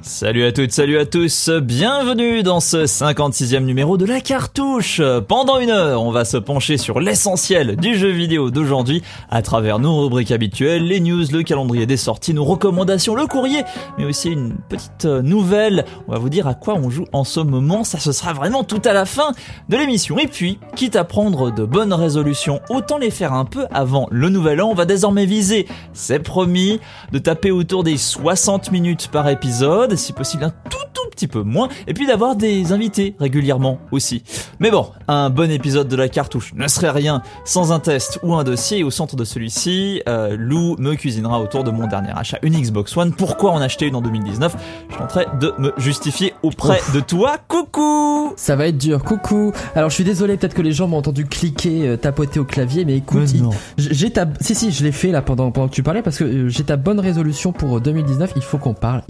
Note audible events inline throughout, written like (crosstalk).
Salut à toutes, salut à tous, bienvenue dans ce 56e numéro de la cartouche. Pendant une heure, on va se pencher sur l'essentiel du jeu vidéo d'aujourd'hui à travers nos rubriques habituelles, les news, le calendrier des sorties, nos recommandations, le courrier, mais aussi une petite nouvelle. On va vous dire à quoi on joue en ce moment, ça ce sera vraiment tout à la fin de l'émission. Et puis, quitte à prendre de bonnes résolutions, autant les faire un peu avant le nouvel an, on va désormais viser, c'est promis, de taper autour des 60 minutes par épisode, si possible un tout tout petit peu moins, et puis d'avoir des invités régulièrement aussi. Mais bon, un bon épisode de la cartouche ne serait rien sans un test ou un dossier, et au centre de celui-ci, euh, Lou me cuisinera autour de mon dernier achat, une Xbox One, pourquoi en acheter une en 2019, je tenterai de me justifier auprès de toi, coucou! Ça va être dur, coucou. Alors je suis désolé, peut-être que les gens m'ont entendu cliquer, euh, tapoter au clavier, mais écoute, Mais j'ai ta... Si si, je l'ai fait là pendant, pendant que tu parlais, parce que euh, j'ai ta bonne résolution pour euh, 2019, il faut qu'on parle,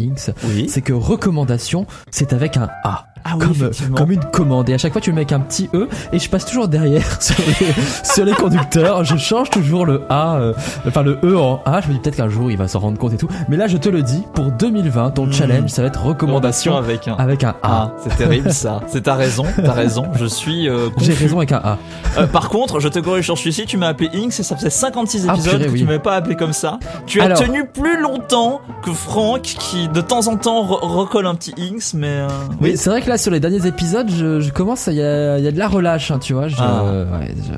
Oui. C'est que recommandation, c'est avec un A. Ah oui, comme, comme une commande et à chaque fois tu mets un petit E et je passe toujours derrière (laughs) sur les, sur les conducteurs je change toujours le A euh, enfin le E en A je me dis peut-être qu'un jour il va s'en rendre compte et tout mais là je te le dis pour 2020 ton Hmm. challenge ça va être recommandation avec un avec un A Ah, c'est terrible ça. C'est ta raison, t'as raison. Je suis. euh, j'ai raison avec un A Euh, par contre, je te corrige sur celui-ci. Tu m'as appelé Inks et ça faisait 56 Ah, épisodes purée, que oui. tu m'avais pas appelé comme ça. Tu as tenu plus longtemps que Franck, qui de temps en temps re- recolle un petit Inks, mais euh, Oui, c'est vrai que là sur les derniers épisodes, je, je commence, il y a, y a de la relâche, hein, tu vois. Je, Ah. ouais, je-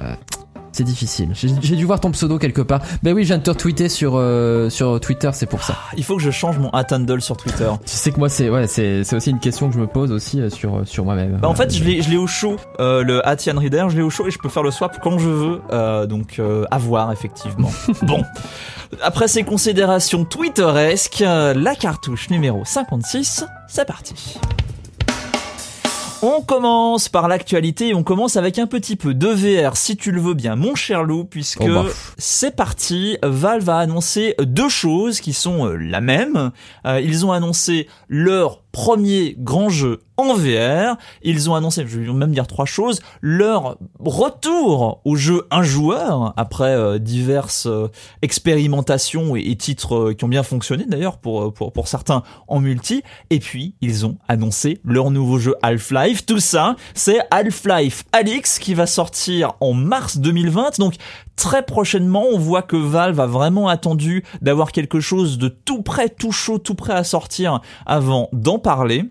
c'est difficile. J'ai dû voir ton pseudo quelque part. Ben oui, je viens de te retweeter sur euh, sur Twitter, c'est pour ça. il faut que je change mon handle sur Twitter. Tu sais que moi, c'est ouais, c'est c'est aussi une question que je me pose aussi euh, sur sur moi-même. Bah, en fait, je l'ai, je l'ai au chaud, euh, le Atian Reader, je l'ai au chaud et je peux faire le swap quand je veux. Euh, donc, euh, à voir, effectivement. (laughs) bon. Après ces considérations twitteresques, euh, la cartouche numéro 56, c'est parti. On commence par l'actualité et on commence avec un petit peu de VR si tu le veux bien mon cher Lou puisque Oh bah. c'est parti Valve a annoncé deux choses qui sont euh, la même Euh, ils ont annoncé leur premier grand jeu en VR ils ont annoncé je vais même dire trois choses leur retour au jeu un joueur après euh, diverses euh, expérimentations et, titres euh, qui ont bien fonctionné d'ailleurs pour, pour pour certains en multi. Et puis ils ont annoncé leur nouveau jeu Half-Life. Tout ça c'est Half-Life Alix qui va sortir en mars 2020 donc très prochainement on voit que Valve a vraiment attendu d'avoir quelque chose de tout prêt tout chaud tout prêt à sortir avant d'en parler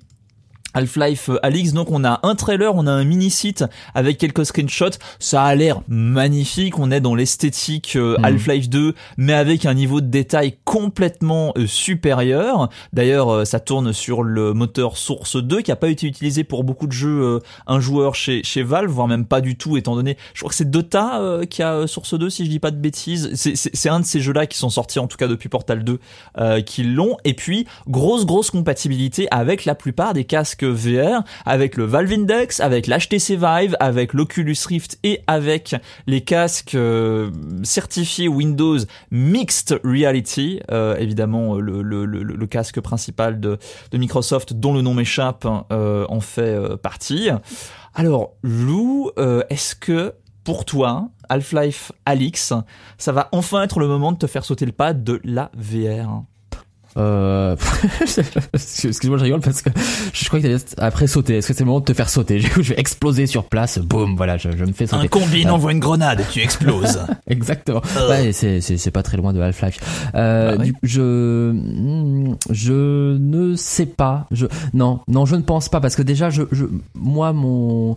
Half-Life euh, Alix, donc on a un trailer, on a un mini-site avec quelques screenshots, ça a l'air magnifique, on est dans l'esthétique euh, Mhm. Half-Life 2, mais avec un niveau de détail complètement euh, supérieur. D'ailleurs, ça tourne sur le moteur Source 2, qui a pas été utilisé pour beaucoup de jeux un joueur chez, chez Valve, voire même pas du tout, étant donné, je crois que c'est Dota qui a Source 2, si je dis pas de bêtises. C'est- un de ces jeux-là qui sont sortis, en tout cas depuis Portal 2, euh, qui l'ont. Et puis, grosse, grosse compatibilité avec la plupart des casques VR, avec le Valve Index, avec l'HTC Vive, avec l'Oculus Rift et avec les casques euh, certifiés Windows Mixed Reality, euh, évidemment le, le, casque principal de, Microsoft dont le nom m'échappe euh, en fait euh, partie. Alors Lou, euh, est-ce que pour toi, Half-Life Alix, ça va enfin être le moment de te faire sauter le pas de la VR Euh... (laughs) Excuse-moi, je rigole parce que je crois que t'allais après sauter. Est-ce que c'est le moment de te faire sauter? Du coup, je vais exploser sur place. Boum, voilà, je, je me fais sauter. Un combine envoie une grenade et tu exploses. (laughs) Exactement. Euh. Ouais, c'est pas très loin de Half-Life. Euh, Bah oui. du- je hmm, je ne sais pas. Je non non je ne pense pas parce que déjà je je moi mon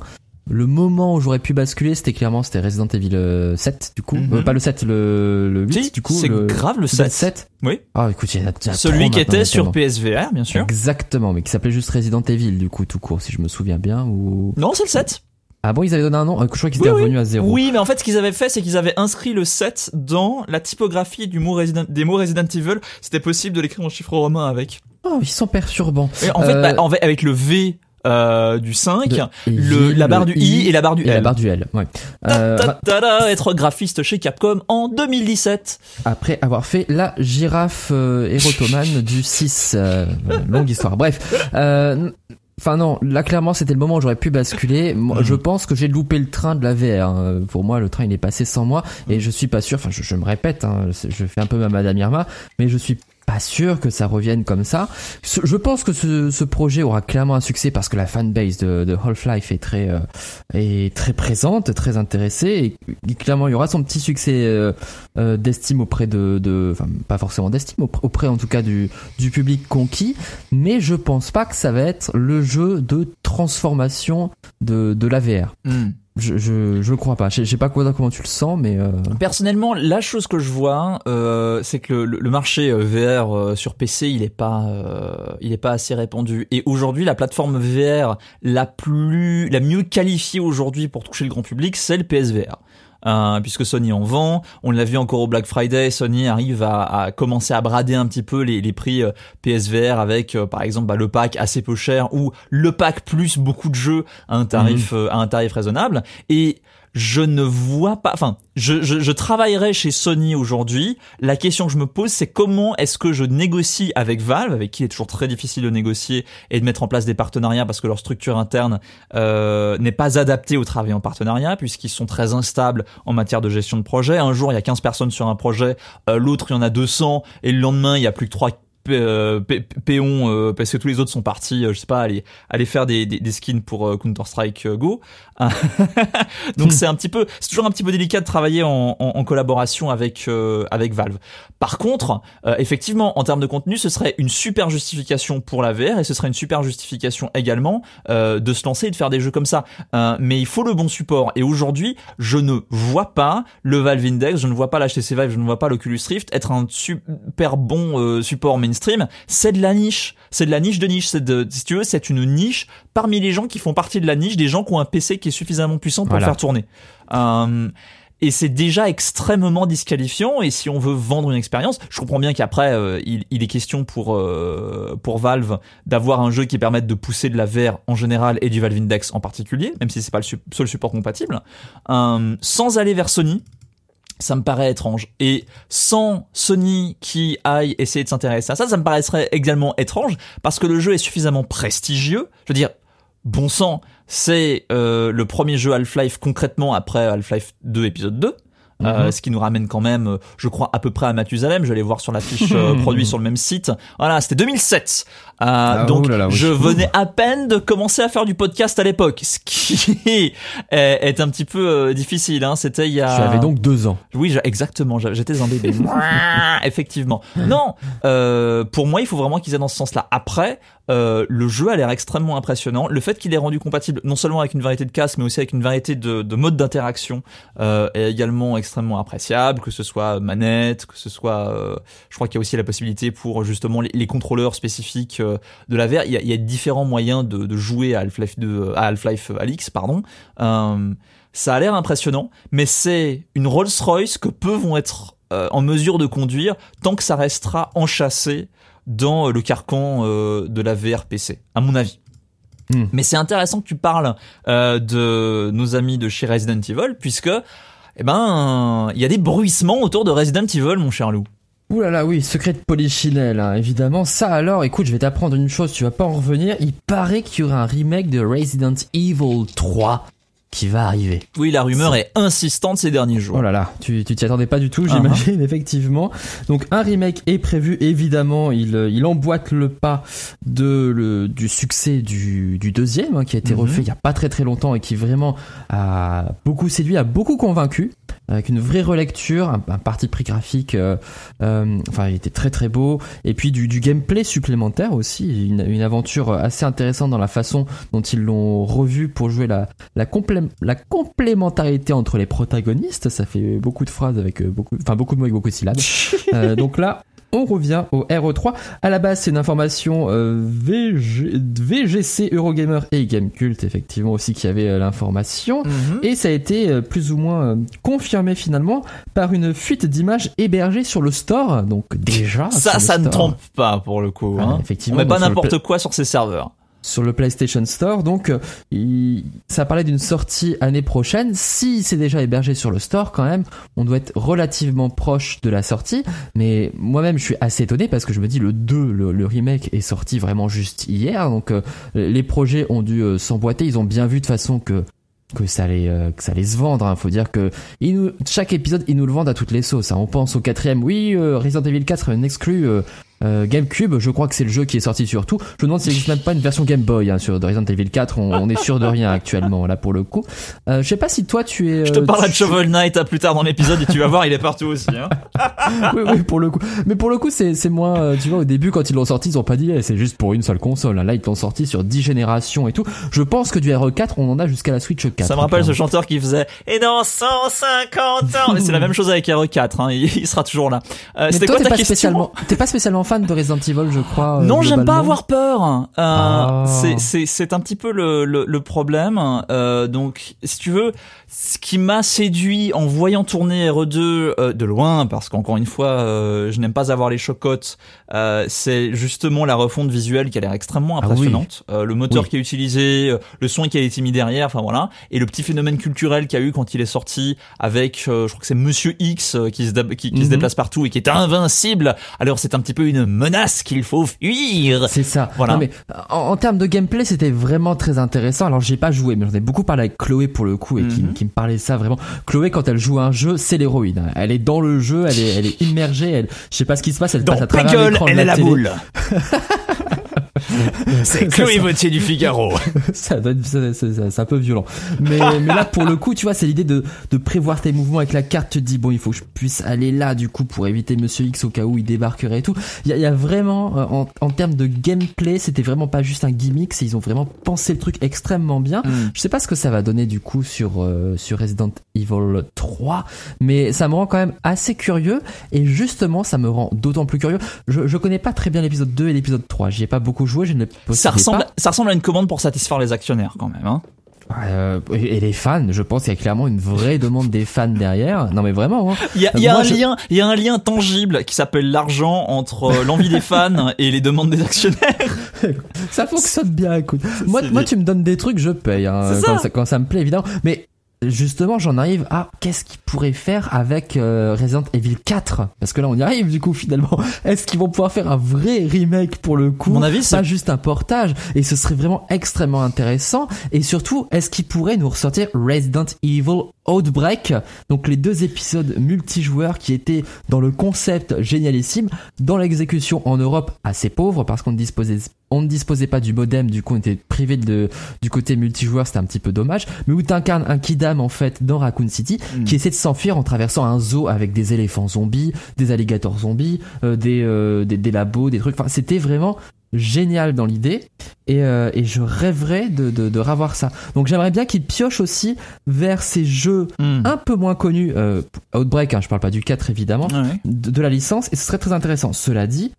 le moment où j'aurais pu basculer, c'était clairement c'était Resident Evil euh, 7 du coup, Mhm. Euh, pas le 7 le le 8 Si, du coup c'est grave le 7. 7. Oui. Ah écoute, il y en a déjà Celui qui était sur. PSVR, bien sûr. Exactement, mais qui s'appelait juste Resident Evil du coup tout court si je me souviens bien ou Non, c'est le 7. Ah bon, ils avaient donné un nom, Euh, je crois qu'ils étaient oui. revenus à zéro. Oui, mais en fait, ce qu'ils avaient fait, c'est qu'ils avaient inscrit le 7 dans la typographie du mot Resident, des mots Resident Evil. C'était possible de l'écrire en chiffre romain avec. Oh, ils sont perturbants. Et en fait, Euh, bah, en fait, avec le V euh, du 5, De- le, la barre du I et la barre du et la L. barre du L, ouais. Euh, Ta- ta- ta- être graphiste chez Capcom en 2017. après avoir fait la girafe euh, érotomane du 6. euh, (laughs) longue histoire. Bref. Euh, Enfin non, là clairement c'était le moment où j'aurais pu basculer. Moi, Mhm. Je pense que j'ai loupé le train de la VR. hein. Pour moi, le train il est passé sans moi et je suis pas sûr. Enfin, je, je me répète, hein, je fais un peu ma Madame Irma, mais je suis pas sûr que ça revienne comme ça. Je pense que ce, projet aura clairement un succès parce que la fanbase de, de Half-Life est très euh, est très présente, très intéressée et, clairement il y aura son petit succès euh, euh, d'estime auprès de, de enfin pas forcément d'estime auprès en tout cas du du public conquis, mais je pense pas que ça va être le jeu de transformation de de la VR. Hmm. Je, je, je crois pas. Je sais pas comment tu le sens, mais euh... personnellement, la chose que je vois, euh, c'est que le, le, marché euh, VR euh, sur PC, il est pas, euh, il est pas assez répandu. Et aujourd'hui, la plateforme VR la plus, la mieux qualifiée aujourd'hui pour toucher le grand public, c'est le PSVR. Euh, puisque Sony en vend. On l'a vu encore au Black Friday, Sony arrive à, à commencer à brader un petit peu les, les prix euh, PSVR avec, euh, par exemple, bah, le pack assez peu cher ou le pack plus beaucoup de jeux à un tarif, mhm. à un tarif raisonnable. Et je ne vois pas, enfin, je, je, je travaillerai chez Sony aujourd'hui. La question que je me pose, c'est comment est-ce que je négocie avec Valve, avec qui il est toujours très difficile de négocier et de mettre en place des partenariats parce que leur structure interne euh, n'est pas adaptée au travail en partenariat, puisqu'ils sont très instables en matière de gestion de projet. Un jour, il y a 15 personnes sur un projet, euh, l'autre, il y en a 200, et le lendemain, il y a plus que 3 euh, Péon euh, parce que tous les autres sont partis, euh, je sais pas, aller aller faire des, des, skins pour Counter Strike Go. (laughs) Donc c'est un petit peu, c'est toujours un petit peu délicat de travailler en, en, collaboration avec avec Valve. Par contre, effectivement, en termes de contenu, ce serait une super justification pour la VR et ce serait une super justification également de se lancer et de faire des jeux comme ça. mais il faut le bon support. Et aujourd'hui, je ne vois pas le Valve Index, je ne vois pas l'HTC Vive, je ne vois pas l'Oculus Rift être un super bon support mainstream stream, c'est de la niche. C'est de la niche de niche. C'est de, si tu veux, c'est une niche parmi les gens qui font partie de la niche, des gens qui ont un PC qui est suffisamment puissant pour le faire tourner. Euh, et c'est déjà extrêmement disqualifiant. Et si on veut vendre une expérience, je comprends bien qu'après, euh, il, il, est question pour euh, pour Valve d'avoir un jeu qui permette de pousser de la VR en général et du Valve Index en particulier, même si c'est pas le seul support compatible, sans aller vers Sony ça me paraît étrange. Et sans Sony qui aille essayer de s'intéresser à ça, ça me paraîtrait également étrange parce que le jeu est suffisamment prestigieux. Je veux dire, bon sang, c'est euh, le premier jeu Half-Life concrètement après Half-Life 2 épisode 2. Euh, mhm. ce qui nous ramène quand même, euh, je crois, à peu près à Mathusalem. Je vais aller voir sur la fiche euh, (laughs) produit sur le même site. Voilà, c'était 2007. Ah, donc, je venais à peine de commencer à faire du podcast à l'époque, ce qui (laughs) est, un petit peu difficile. Hein. C'était il y a. J'avais donc deux ans. Oui, exactement. J'étais un bébé. (laughs) Effectivement. Non, pour moi, il faut vraiment qu'ils aient dans ce sens-là. Après, euh, le jeu a l'air extrêmement impressionnant. Le fait qu'il est rendu compatible non seulement avec une variété de casques, mais aussi avec une variété de, de modes d'interaction euh, est également extrêmement appréciable, que ce soit manette, que ce soit... Euh, je crois qu'il y a aussi la possibilité pour justement les, contrôleurs spécifiques euh, de la VR. Il y a, il y a différents moyens de, de jouer à Half-Life 2, à Half-Life Alix, pardon. ça a l'air impressionnant, mais c'est une Rolls-Royce que peu vont être en mesure de conduire tant que ça restera enchâssé dans le carcan euh, de la VRPC, à mon avis. Hmm. Mais c'est intéressant que tu parles euh, de nos amis de chez Resident Evil, puisque, eh ben, il y a des bruissements autour de Resident Evil, mon cher loup. Ouh là là, oui, secret de Polichinelle, hein, évidemment. Ça alors, écoute, je vais t'apprendre une chose, tu vas pas en revenir. Il paraît qu'il y aura un remake de Resident Evil 3 qui va arriver. Oui, la rumeur est, insistante ces derniers jours. Oh là là, tu t'y attendais pas du tout, uh-huh. j'imagine, (laughs) effectivement. Donc un remake est prévu, évidemment, il, il emboîte le pas de le, du succès du, du deuxième, hein, qui a été mm-hmm. refait il y a pas très très longtemps et qui vraiment a beaucoup séduit, a beaucoup convaincu avec une vraie relecture, un, parti pris graphique, euh, euh, enfin il était très très beau, et puis du, du gameplay supplémentaire aussi, une, une, aventure assez intéressante dans la façon dont ils l'ont revu pour jouer la la, complé la complémentarité entre les protagonistes, ça fait beaucoup de phrases avec euh, beaucoup, enfin beaucoup de mots avec beaucoup de syllabes. (laughs) euh, donc là, on revient au RE3. À la base, c'est une information euh, VGC, Eurogamer et Gamecult, effectivement aussi, qui avait euh, l'information. Mhm. Et ça a été euh, plus ou moins confirmé finalement par une fuite d'images hébergées sur le store. Donc déjà... Ça, ça ne trompe pas pour le coup. Hein. effectivement. On met pas n'importe quoi sur ces serveurs sur le PlayStation Store. Donc, euh, ça parlait d'une sortie année prochaine. Si c'est déjà hébergé sur le store, quand même, on doit être relativement proche de la sortie. Mais moi-même, je suis assez étonné parce que je me dis le 2, le, remake est sorti vraiment juste hier. Donc, euh, les projets ont dû euh, s'emboîter. Ils ont bien vu de façon que que ça allait que ça allait se vendre hein. faut dire que ils nous, chaque épisode ils nous le vendent à toutes les sauces hein. on pense au quatrième oui Resident Evil 4 un exclu Euh, GameCube, je crois que c'est le jeu qui est sorti sur tout. Je me demande s'il n'existe même pas une version Game Boy hein, sur Resident Evil 4. On, on est sûr de rien actuellement là pour le coup. Euh, je sais pas si toi tu es. Je te euh, parlerai de tu- Shovel Knight à plus tard dans l'épisode et tu vas voir, il est partout aussi. Hein. (laughs) oui, oui, pour le coup. Mais pour le coup, c'est c'est moins. euh, tu vois, au début, quand ils l'ont sorti, ils ont pas dit eh, c'est juste pour une seule console. hein. Là, ils l'ont sorti sur 10 générations et tout. Je pense que du RE4, on en a jusqu'à la Switch 4. Ça me rappelle ce clairement. chanteur qui faisait Et dans 150 ans (laughs) Mais c'est la même chose avec RE4, hein, il, il sera toujours là. Euh, C'était quoi ta pas question? spécialement, t'es pas spécialement fan de Resident Evil, je crois. euh, Non, j'aime pas avoir peur. Euh, Ah. c'est un petit peu le le, le problème. Euh, donc, si tu veux, ce qui m'a séduit en voyant tourner RE2 euh, de loin, parce qu'encore une fois, euh, je n'aime pas avoir les chocottes. euh, c'est justement la refonte visuelle qui a l'air extrêmement Ah oui. impressionnante. Euh, le moteur Oui. qui est utilisé, euh, le son qui a été mis derrière, enfin voilà, et le petit phénomène culturel qu'il y a eu quand il est sorti avec, euh, je crois que c'est Monsieur X euh, qui se qui, se Mhm. déplace partout et qui est invincible. Alors c'est un petit peu une menace qu'il faut fuir. C'est ça. Voilà. Non, mais en, en termes de gameplay, c'était vraiment très intéressant. Alors, j'ai pas joué, mais j'en ai beaucoup parlé avec Chloé pour le coup et qui, Mhm. qui me parlait ça vraiment. Chloé, quand elle joue à un jeu, c'est l'héroïne. Elle est dans le jeu, elle est, elle est immergée. Elle, je sais pas ce qui se passe. Elle Dans passe à travers l'écran elle la est la télé. boule. (laughs) (laughs) C'est Chloé Vautier du Figaro. (laughs) ça doit être, c'est, c'est- c'est- c'est un peu violent. Mais, (laughs) mais là, pour le coup, tu vois, c'est l'idée de, de prévoir tes mouvements avec la carte. Tu te dis, bon, il faut que je puisse aller là, du coup, pour éviter Monsieur X au cas où il débarquerait et tout. Il y y a vraiment, euh, en, en termes de gameplay, c'était vraiment pas juste un gimmick, c'est ils ont vraiment pensé le truc extrêmement bien. Je sais pas ce que ça va donner du coup sur euh, sur Resident Evil 3, mais ça me rend quand même assez curieux et justement ça me rend d'autant plus curieux. Je, je connais pas très bien l'épisode 2 et l'épisode 3, j'y ai pas beaucoup joué, je ne le Ça ressemble, pas. ça ressemble à une commande pour satisfaire les actionnaires quand même. Hein. Euh, et les fans, je pense qu'il y a clairement une vraie (laughs) demande des fans derrière. Non mais vraiment. Hein. Il y a, il y a Moi, un je- lien, il y a un lien tangible qui s'appelle l'argent entre euh, l'envie des fans (laughs) et les demandes des actionnaires. Ça fonctionne bien, écoute. Moi, moi, tu me donnes des trucs, je paye. Hein, quand, ça, quand ça me plaît, évidemment. Mais justement, j'en arrive à qu'est-ce qu'ils pourraient faire avec euh, Resident Evil 4 Parce que là, on y arrive du coup finalement. (laughs) Est-ce qu'ils vont pouvoir faire un vrai remake pour le coup? Mon avis, c'est pas juste un portage. Et ce serait vraiment extrêmement intéressant. Et surtout est-ce qu'ils pourraient nous ressortir Resident Evil Outbreak. Donc les deux épisodes multijoueurs qui étaient dans le concept génialissime. Dans l'exécution en Europe assez pauvre parce qu'on ne disposait on ne disposait pas du modem du coup on était privé de du côté multijoueur c'était un petit peu dommage. Mais où t'incarnes un kidam en fait dans Raccoon City Mm. qui essaie de s'enfuir en traversant un zoo avec des éléphants zombies des alligators zombies euh, des, euh, des des labos des trucs. Enfin c'était vraiment génial dans l'idée et, euh, et je rêverais de, de, de revoir ça. Donc j'aimerais bien qu'ils piochent aussi vers ces jeux Hmm. un peu moins connus, euh, Outbreak, hein, je parle pas du 4 évidemment, Ouais. de, de la licence et ce serait très intéressant. Cela dit,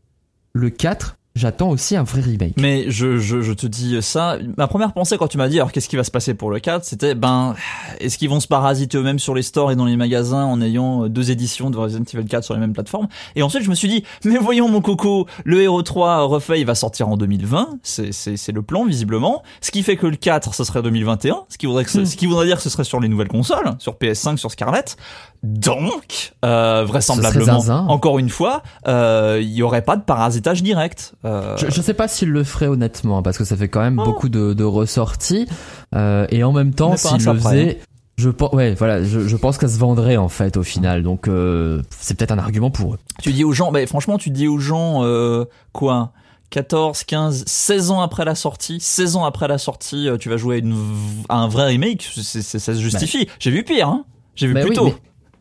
le 4, j'attends aussi un vrai remake. Mais je, je, je te dis ça. Ma première pensée quand tu m'as dit alors qu'est-ce qui va se passer pour le 4, c'était ben est-ce qu'ils vont se parasiter eux-mêmes sur les stores et dans les magasins en ayant euh, deux éditions de Resident Evil 4 sur les mêmes plateformes? Et ensuite je me suis dit mais voyons mon coco, le Hero 3 refait il va sortir en 2020, c'est c'est c'est le plan visiblement. Ce qui fait que le 4 ce serait 2021, ce qui voudrait que ce, Hmm. ce qui voudrait dire que ce serait sur les nouvelles consoles, sur PS5, sur Scarlett. Donc euh, vraisemblablement encore une fois, euh, il y aurait pas de parasitage direct. Euh, Je, je sais pas s'il le ferait honnêtement parce que ça fait quand même Oh. beaucoup de, de ressorties euh, et en même temps Mais s'il le faisait je pense ouais voilà je, je pense que ça se vendrait en fait au final donc euh, c'est peut-être un argument pour eux Tu dis aux gens, bah, franchement, tu dis aux gens, euh, quoi 14, 15, 16 ans après la sortie, 16 ans après la sortie, euh, tu vas jouer à, une, à un vrai remake, c'est, c'est- ça se justifie. J'ai vu pire, hein J'ai vu Mais plus oui, tôt. mais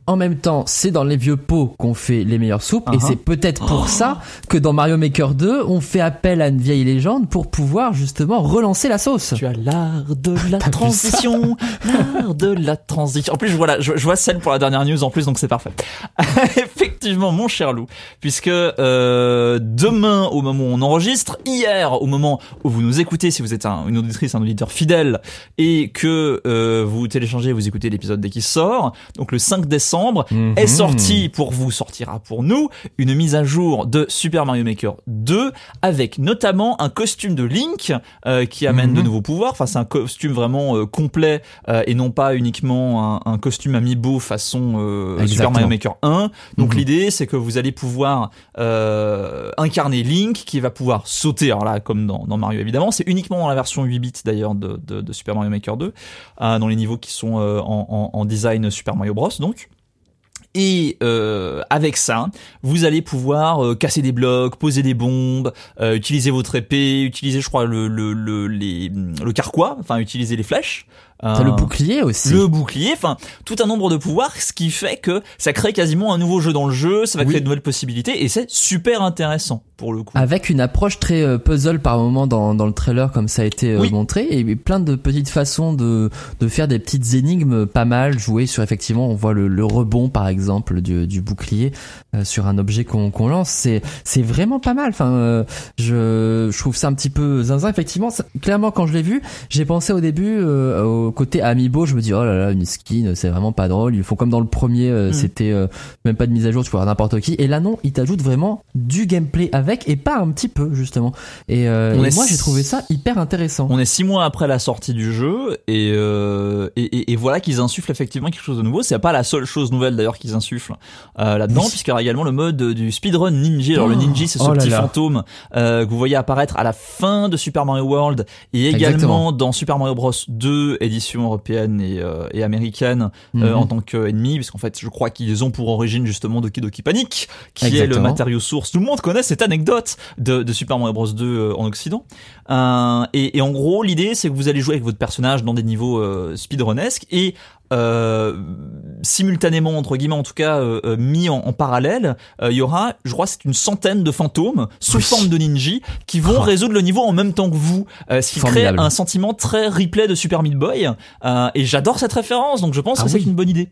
en même temps, c'est dans les vieux pots qu'on fait les meilleures soupes, et Uh-huh. c'est peut-être pour ça que dans Mario Maker 2, on fait appel à une vieille légende pour pouvoir justement relancer la sauce. Tu as l'art de (laughs) la transition, l'art de la transition. En plus, je vois, la- je, je vois celle pour la dernière news en plus, donc c'est parfait. (laughs) Effectivement, mon cher loup, puisque euh, demain, au moment où on enregistre, hier, au moment où vous nous écoutez, si vous êtes un- une auditrice, un auditeur fidèle, et que euh, vous téléchargez, vous écoutez l'épisode dès qu'il sort, donc le 5 décembre, Mhm. est sorti pour vous, sortira pour nous, une mise à jour de Super Mario Maker 2 avec notamment un costume de Link euh, qui amène Mhm. de nouveaux pouvoirs. Enfin, c'est un costume vraiment euh, complet euh, et non pas uniquement un, un costume amiibo façon euh, Super. Mario Maker 1. Donc Mhm. l'idée, c'est que vous allez pouvoir euh, incarner Link qui va pouvoir sauter. Alors là, comme dans, dans Mario évidemment, c'est uniquement dans la version 8 bits d'ailleurs de, de, de Super Mario Maker 2, euh, dans les niveaux qui sont euh, en, en, en design Super Mario Bros. Donc Et euh, avec ça, vous allez pouvoir euh, casser des blocs, poser des bombes, euh, utiliser votre épée, utiliser, je crois, le le le les, le carquois, enfin utiliser les flèches. T'as le Euh, bouclier aussi. le bouclier, enfin tout un nombre de pouvoirs, ce qui fait que ça crée quasiment un nouveau jeu dans le jeu, ça va Oui. créer de nouvelles possibilités et c'est super intéressant pour le coup. Avec une approche très euh, puzzle par moment dans, dans le trailer comme ça a été euh, Oui. montré. Et plein de petites façons de, de faire des petites énigmes pas mal jouées sur effectivement on voit le, le rebond par exemple du, du bouclier euh, sur un objet qu'on qu'on lance. C'est c'est vraiment pas mal. Enfin euh, je, je trouve ça un petit peu zinzin. Effectivement ça- clairement quand je l'ai vu j'ai pensé au début euh, au côté amiibo. Je me dis oh là là une skin c'est vraiment pas drôle. Ils font comme dans le premier euh, Mm. c'était euh, même pas de mise à jour tu vois n'importe qui. Et là non ils t'ajoutent vraiment du gameplay avec et pas un petit peu justement et, euh, et moi j'ai trouvé ça hyper intéressant On est six mois après la sortie du jeu et euh, et, et- et voilà qu'ils insufflent effectivement quelque chose de nouveau. C'est pas la seule chose nouvelle d'ailleurs qu'ils insufflent euh, là-dedans, Oui. puisqu'il y aura également le mode du speedrun ninja. Alors le Oh, ninja, c'est ce oh petit là. fantôme que vous voyez apparaître à la fin de Super Mario World et également Exactement. dans Super Mario Bros 2 édition européenne et, et américaine euh, Mhm. en tant qu'ennemi, puisqu'en fait je crois qu'ils ont pour origine justement Doki Doki Panic, qui est le matériau source. Tout le monde connaît cette anecdote de, de Super Mario Bros 2 euh, en Occident. Euh, et, et en gros, l'idée, c'est que vous allez jouer avec votre personnage dans des niveaux euh, speedrunesques et euh, simultanément, entre guillemets, en tout cas, euh, mis en, en parallèle, euh, il y aura, je crois, c'est une centaine de fantômes sous Oui. forme de ninja qui vont Oh. résoudre le niveau en même temps que vous, ce qui Formidable. crée un sentiment très replay de Super Meat Boy. Et j'adore cette référence, donc je pense Ah que c'est une bonne idée.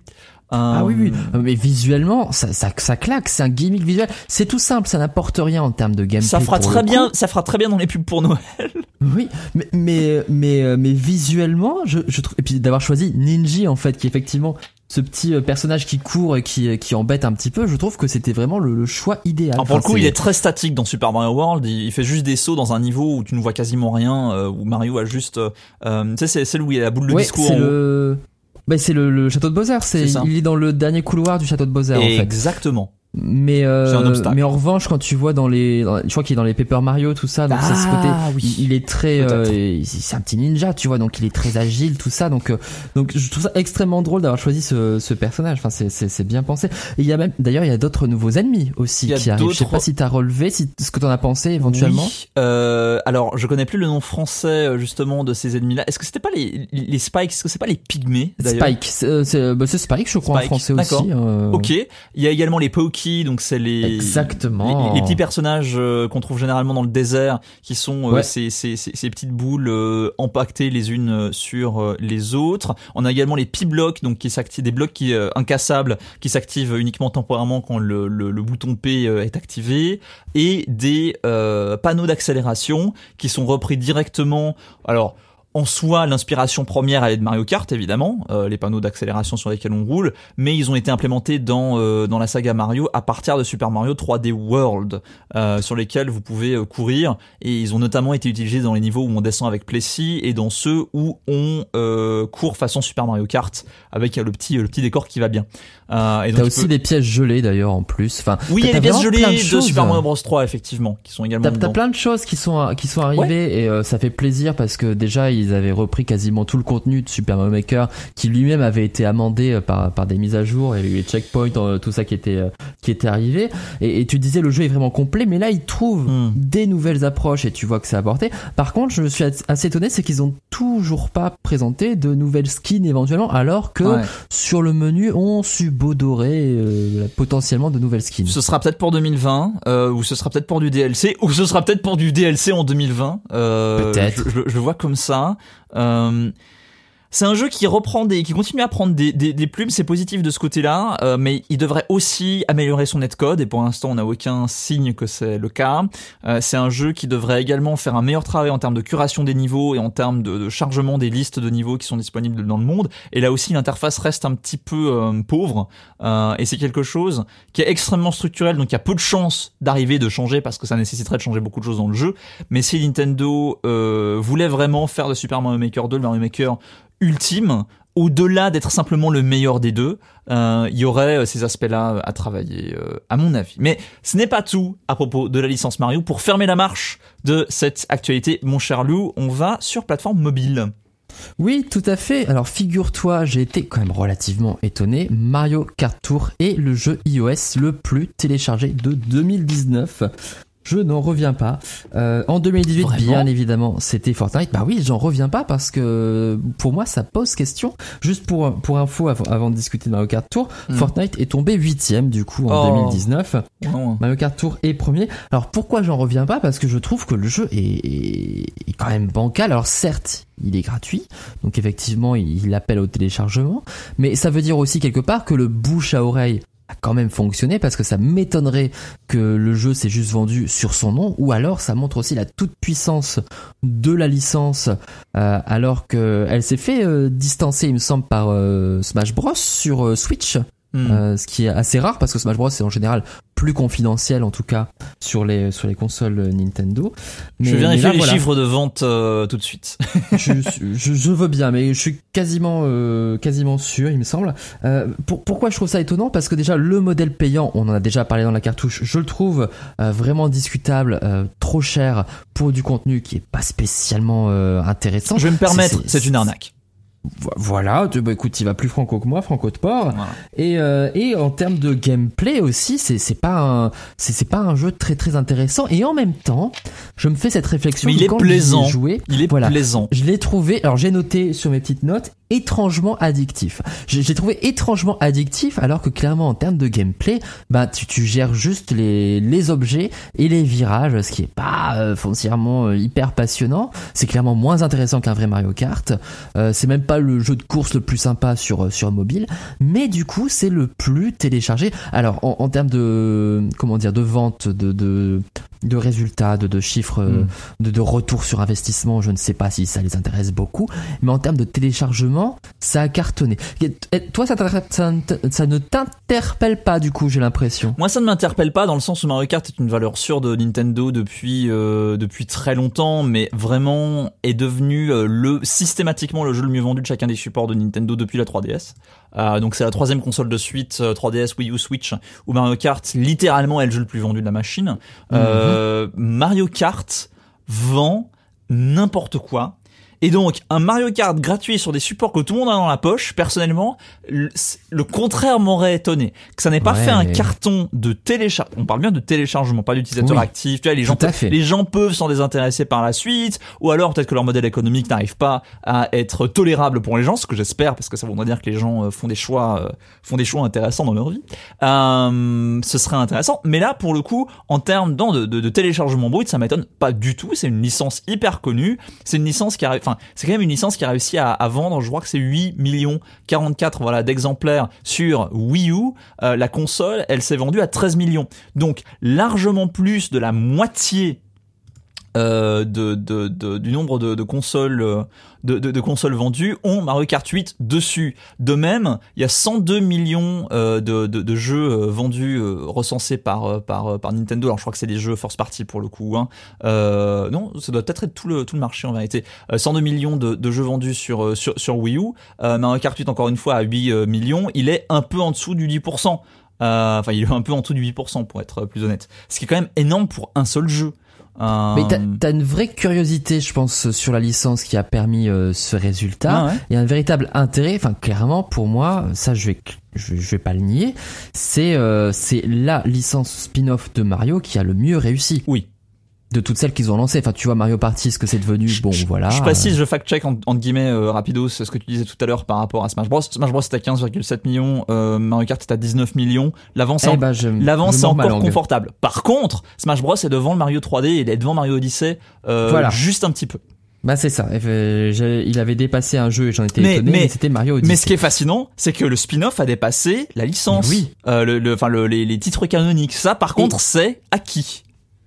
Ah oui, oui. Euh, Mais visuellement, ça, ça, ça claque, c'est un gimmick visuel. C'est tout simple, ça n'apporte rien en termes de gameplay. Ça fera très le bien, ça fera très bien dans les pubs pour Noël. Oui, mais, mais, mais, euh, mais visuellement, je, je trouve, et puis d'avoir choisi Ninji, en fait, qui est effectivement ce petit euh, personnage qui court et qui, qui embête un petit peu, je trouve que c'était vraiment le, le choix idéal. Alors pour le coup, il est très statique dans Super Mario World. Il il fait juste des sauts dans un niveau où tu ne vois quasiment rien, euh, où Mario a juste, euh, tu sais, c'est celle où il y a la boule de ouais, disco c'est haut. Bah, c'est le, le château de Bowser. C'est, il est dans le dernier couloir du château de Bowser, en fait. Exactement. Mais euh, mais en revanche quand tu vois dans les dans- je crois qu'il est dans les Paper Mario tout ça donc c'est ce côté Ah, oui. il, il est très euh, c'est un petit ninja tu vois donc il est très agile tout ça donc euh, donc je trouve ça extrêmement drôle d'avoir choisi ce, ce personnage enfin c'est c'est c'est bien pensé et il y a même d'ailleurs il y a d'autres nouveaux ennemis aussi qui arrivent je sais pas si t'as relevé si ce que t'en as pensé éventuellement Oui. Euh, alors, je connais plus le nom français euh, justement de ces ennemis-là. Est-ce que c'était pas les, les Spikes? Est-ce que c'est pas les pygmées Spike c'est euh, c'est bah, Spike je crois Spike, en français aussi Ok. Il y a également les Donc c'est les Exactement. les, les petits personnages euh, qu'on trouve généralement dans le désert, qui sont euh, Ouais. ces, ces, ces, ces petites boules euh, empaquetées les unes sur les autres. On a également les P-blocs, donc qui s'activent, des blocs qui incassables, qui s'activent uniquement temporairement quand le, le, le bouton P est activé, et des euh, panneaux d'accélération qui sont repris directement. Alors en soi, l'inspiration première, elle est de Mario Kart, évidemment, euh, les panneaux d'accélération sur lesquels on roule, mais ils ont été implémentés dans euh, dans la saga Mario à partir de Super Mario 3D World, euh, sur lesquels vous pouvez courir, et ils ont notamment été utilisés dans les niveaux où on descend avec Plessis et dans ceux où on court façon Super Mario Kart avec le petit le petit décor qui va bien. Euh, et t'as aussi peux- des pièges gelés d'ailleurs en plus enfin oui, il y a les pièces gelées de, de. Super Mario Bros 3 effectivement, qui sont également T'as plein de choses qui sont qui sont arrivées et euh, ça fait plaisir parce que déjà ils avaient repris quasiment tout le contenu de Super Mario Maker qui lui-même avait été amendé euh, par par des mises à jour et les checkpoints euh, tout ça qui était euh, qui était arrivé et, et tu disais le jeu est vraiment complet mais là ils trouvent Hmm. des nouvelles approches et tu vois que c'est apporté. Par contre, je suis assez étonné c'est qu'ils ont toujours pas présenté de nouvelles skins éventuellement alors que Ouais. sur le menu on subodorait euh, potentiellement de nouvelles skins. Ce sera peut-être pour 2020, euh, ou ce sera peut-être pour du DLC, ou ce sera peut-être pour du DLC en 2020. Euh, Peut-être. Je, je- je vois comme ça. Euh, c'est un jeu qui reprend des, qui continue à prendre des, des, des plumes, c'est positif de ce côté-là, euh, mais il devrait aussi améliorer son netcode, et pour l'instant on n'a aucun signe que c'est le cas. Euh, c'est un jeu qui devrait également faire un meilleur travail en termes de curation des niveaux et en termes de, de chargement des listes de niveaux qui sont disponibles dans le monde. Et là aussi l'interface reste un petit peu euh, pauvre, euh, et c'est quelque chose qui est extrêmement structurel, donc il y a peu de chances d'arriver de changer parce que ça nécessiterait de changer beaucoup de choses dans le jeu. Mais si Nintendo euh, voulait vraiment faire de Super Mario Maker 2 le Mario Maker ultime, au-delà d'être simplement le meilleur des deux, euh, il y aurait euh, ces aspects-là à travailler, euh, à mon avis. Mais ce n'est pas tout à propos de la licence Mario. Pour fermer la marche de cette actualité, mon cher Lou, on va sur plateforme mobile. Oui, tout à fait. Alors figure-toi, j'ai été quand même relativement étonné. Mario Kart Tour est le jeu iOS le plus téléchargé de 2019. Je n'en reviens pas. Euh, en 2018, Vraiment bien évidemment, c'était Fortnite. Bah oui, j'en reviens pas parce que pour moi, ça pose question. Juste pour pour info, avant, avant de discuter de Mario Kart Tour, Hmm. Fortnite est tombé huitième du coup en Oh. 2019. Non. Mario Kart Tour est premier. Alors pourquoi j'en reviens pas? Parce que je trouve que le jeu est, est- est quand même bancal. Alors certes, il est gratuit, donc effectivement, il, il appelle au téléchargement, mais ça veut dire aussi quelque part que le bouche à oreille a quand même fonctionné parce que ça m'étonnerait que le jeu s'est juste vendu sur son nom ou alors ça montre aussi la toute puissance de la licence euh, alors que elle s'est fait euh, distancer il me semble par euh, Smash Bros sur Switch Hmm. euh, ce qui est assez rare parce que Smash Bros c'est en général plus confidentiel en tout cas sur les sur les consoles Nintendo. je vais mais vérifier là, les voilà. chiffres de vente euh, tout de suite. (laughs) je, je, je veux bien, mais je suis quasiment euh, quasiment sûr, il me semble. Euh, pour, pourquoi je trouve ça étonnant? Parce que déjà le modèle payant, on en a déjà parlé dans la cartouche, je le trouve euh, vraiment discutable, euh, trop cher pour du contenu qui est pas spécialement euh, intéressant. je vais me permettre, c'est une arnaque. Vo- Voilà, tu- bah, écoute, il va plus franco que moi, franco de port. Voilà. Et, euh, et en termes de gameplay aussi, c'est c'est pas un c'est c'est pas un jeu très très intéressant. Et en même temps, je me fais cette réflexion. Mais il est quand plaisant. joué, Il est Voilà. plaisant. je l'ai trouvé. Alors j'ai noté sur mes petites notes étrangement addictif. J'ai trouvé étrangement addictif alors que clairement en termes de gameplay, bah tu, tu gères juste les les objets et les virages, ce qui est pas euh, foncièrement euh, hyper passionnant. C'est clairement moins intéressant qu'un vrai Mario Kart. Euh, c'est même pas le jeu de course le plus sympa sur euh, sur mobile, mais du coup c'est le plus téléchargé. Alors en, en termes de comment dire de vente, de de, de résultats, de, de chiffres, euh, Mm. de, de retour sur investissement, je ne sais pas si ça les intéresse beaucoup, mais en termes de téléchargement, ça a cartonné. Et- toi, ça ne t'interpelle pas du coup, j'ai l'impression? Moi, ça ne m'interpelle pas dans le sens où Mario Kart est une valeur sûre de Nintendo depuis euh, depuis très longtemps, mais vraiment est devenu euh, le systématiquement le jeu le mieux vendu de chacun des supports de Nintendo depuis la 3DS. Euh, donc c'est la troisième console de suite euh, 3DS, Wii U, Switch, où Mario Kart littéralement est le jeu le plus vendu de la machine. Euh, Mario Kart vend n'importe quoi. Et donc, un Mario Kart gratuit sur des supports que tout le monde a dans la poche, personnellement, le, le contraire m'aurait étonné. Que ça n'ait pas Ouais, fait un carton de téléchargement. On parle bien de téléchargement, pas d'utilisateur Oui, actif. Tu vois, les gens, fait. les gens peuvent s'en désintéresser par la suite, ou alors peut-être que leur modèle économique n'arrive pas à être tolérable pour les gens, ce que j'espère, parce que ça voudrait dire que les gens euh, font des choix, euh, font des choix intéressants dans leur vie. Euh, ce serait intéressant. Mais là, pour le coup, en termes de, de, de téléchargement brut, ça m'étonne pas du tout. C'est une licence hyper connue. C'est une licence qui a, enfin, c'est quand même une licence qui a réussi à, vendre, je crois que c'est 8 millions 44 voilà d'exemplaires sur Wii U. Euh, la console, elle s'est vendue à 13 millions. Donc largement plus de la moitié euh, de, de, de- du nombre de, de consoles euh, de, consoles vendues ont Mario Kart 8 dessus. De même, il y a 102 millions euh, de, jeux euh, vendus euh, recensés par, par, par Nintendo. Alors je crois que c'est des jeux first party pour le coup. Hein. Non, ça doit peut-être être tout le, tout le marché en vérité. Euh, 102 millions de, jeux vendus sur, sur, sur Wii U. Mario Kart 8 encore une fois à 8 euh, millions. Il est un peu en dessous du 10%. Euh, Enfin, il est un peu en dessous du 8% pour être plus honnête. Ce qui est quand même énorme pour un seul jeu. Euh, Mais t'as t'as une vraie curiosité, je pense, sur la licence qui a permis euh, ce résultat. ah ouais. Il y a un véritable intérêt. Enfin, clairement, pour moi, ça, je vais, je vais, je vais pas le nier. C'est, euh, c'est la licence spin-off de Mario qui a le mieux réussi. Oui. De toutes celles qu'ils ont lancées. Enfin, tu vois, Mario Party, ce que c'est devenu. Bon, voilà. Je précise, je fact-check en- entre guillemets euh, rapidos ce que tu disais tout à l'heure par rapport à Smash Bros. Smash Bros est à 15,7 millions, euh, Mario Kart est à 19 millions. L'avance est, Eh je- l'avance est encore confortable. Par contre, Smash Bros est devant le Mario 3D et il est devant Mario Odyssey euh, Voilà. juste un petit peu. Bah, c'est ça. Euh, Il avait dépassé un jeu et j'en étais Mais- étonné, mais- mais, c'était Mario Odyssey. Mais ce qui est fascinant, c'est que le spin-off a dépassé la licence. Oui. Euh, le, le- enfin le- les, les titres canoniques. Ça, par contre, c'est acquis.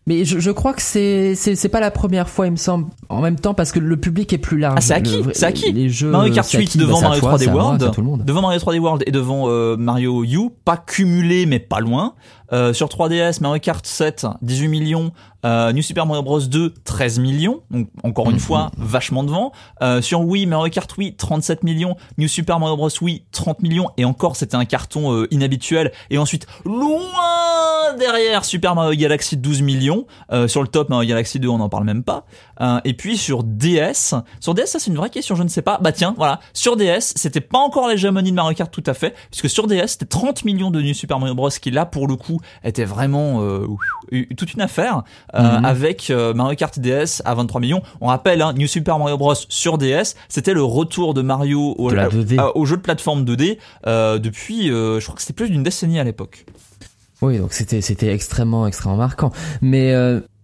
Mais je, je crois que c'est c'est pas la première fois, il me semble. En même temps, parce que le public est plus large. Ah, c'est acquis, c'est acquis. Les jeux, Mario Kart c'est 8 acquis, devant bah, à Mario toi, 3D c'est à moi, World, devant Mario 3D World et devant euh, Mario U, pas cumulé mais pas loin. Euh, sur 3DS, Mario Kart 7, 18 millions. Euh, New Super Mario Bros 2, 13 millions. Donc encore une Mhm. fois, vachement devant. Euh, sur Wii, Mario Kart Wii, 37 millions. New Super Mario Bros Wii, 30 millions. Et encore, c'était un carton euh, inhabituel. Et ensuite, loin derrière Super Mario Galaxy 12 millions. Euh, sur le top Mario Galaxy 2, on n'en parle même pas. Euh, et puis sur DS, sur DS, ça c'est une vraie question, je ne sais pas. Bah tiens, voilà, sur DS, c'était pas encore l'hégémonie de Mario Kart tout à fait, puisque sur DS, c'était 30 millions de New Super Mario Bros. qui là pour le coup était vraiment euh, toute une affaire euh, mhm. avec euh, Mario Kart DS à 23 millions. On rappelle, hein, New Super Mario Bros. sur DS, c'était le retour de Mario au, au jeu de plateforme 2D depuis, je crois que c'était plus d'une décennie à l'époque. Oui, donc c'était c'était extrêmement extrêmement marquant. Mais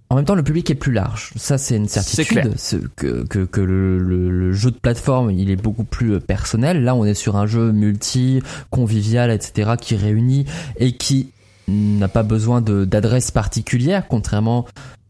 en même temps, le public est plus large. Ça, c'est une certitude. Que, que, que le, le, jeu de plateforme, il est beaucoup plus personnel. Là, on est sur un jeu multi, convivial, etc., qui réunit et qui n'a pas besoin d'adresse particulière, contrairement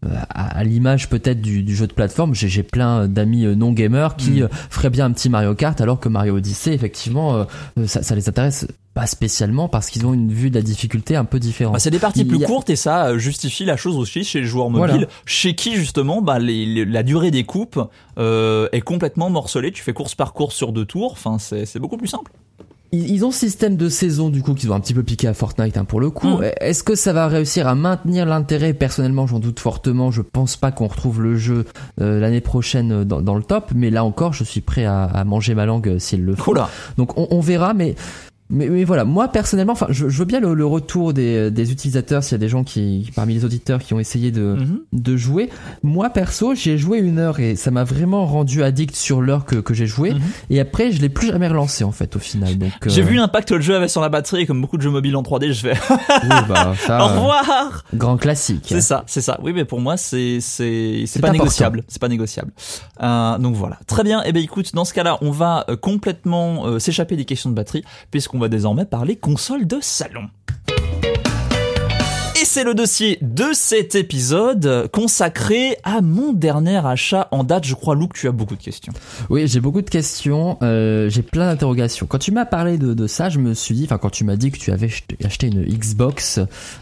euh, à, l'image peut-être du, du, jeu de plateforme. J'ai plein d'amis non gamers qui mm. feraient bien un petit Mario Kart, alors que Mario Odyssey, effectivement, ça, ça les intéresse pas spécialement parce qu'ils ont une vue de la difficulté un peu différente. Bah, c'est des parties plus courtes et ça euh, justifie la chose aussi chez les joueurs mobiles, chez qui justement bah, les, la durée des coupes euh, est complètement morcelée. Tu fais course par course sur deux tours, enfin c'est beaucoup plus simple. Ils ont ce système de saison du coup qu'ils ont un petit peu piqué à Fortnite hein, pour le coup. Mm. Est-ce que ça va réussir à maintenir l'intérêt? Personnellement, j'en doute fortement. Je pense pas qu'on retrouve le jeu euh, l'année prochaine dans, dans, le top, mais là encore, je suis prêt à, à manger ma langue s'il le faut. Donc on, on verra, mais mais, mais, voilà, moi personnellement, enfin, je, je, veux bien le, retour des, des utilisateurs s'il y a des gens qui, parmi les auditeurs, qui ont essayé de, mhm. de jouer. Moi perso, j'ai joué une heure et ça m'a vraiment rendu addict sur l'heure que, que j'ai joué. Mhm. Et après, je l'ai plus jamais relancé en fait au final. Donc j'ai euh, vu l'impact que le jeu avait sur la batterie et comme beaucoup de jeux mobiles en 3D, je fais (laughs) oui, bah, ça, au revoir. grand classique. C'est ça, c'est ça. Oui, mais pour moi, c'est c'est c'est pas négociable. C'est pas négociable. Euh, donc voilà, très bien. Et eh ben écoute, dans ce cas-là, on va euh, complètement euh, s'échapper des questions de batterie puisqu'on on va désormais parler console de salon c'est le dossier de cet épisode consacré à mon dernier achat en date. Je crois, Luc, tu as beaucoup de questions. Oui, j'ai beaucoup de questions. Euh, j'ai plein d'interrogations. Quand tu m'as parlé de, de, ça, je me suis dit, enfin, quand tu m'as dit que tu avais acheté une Xbox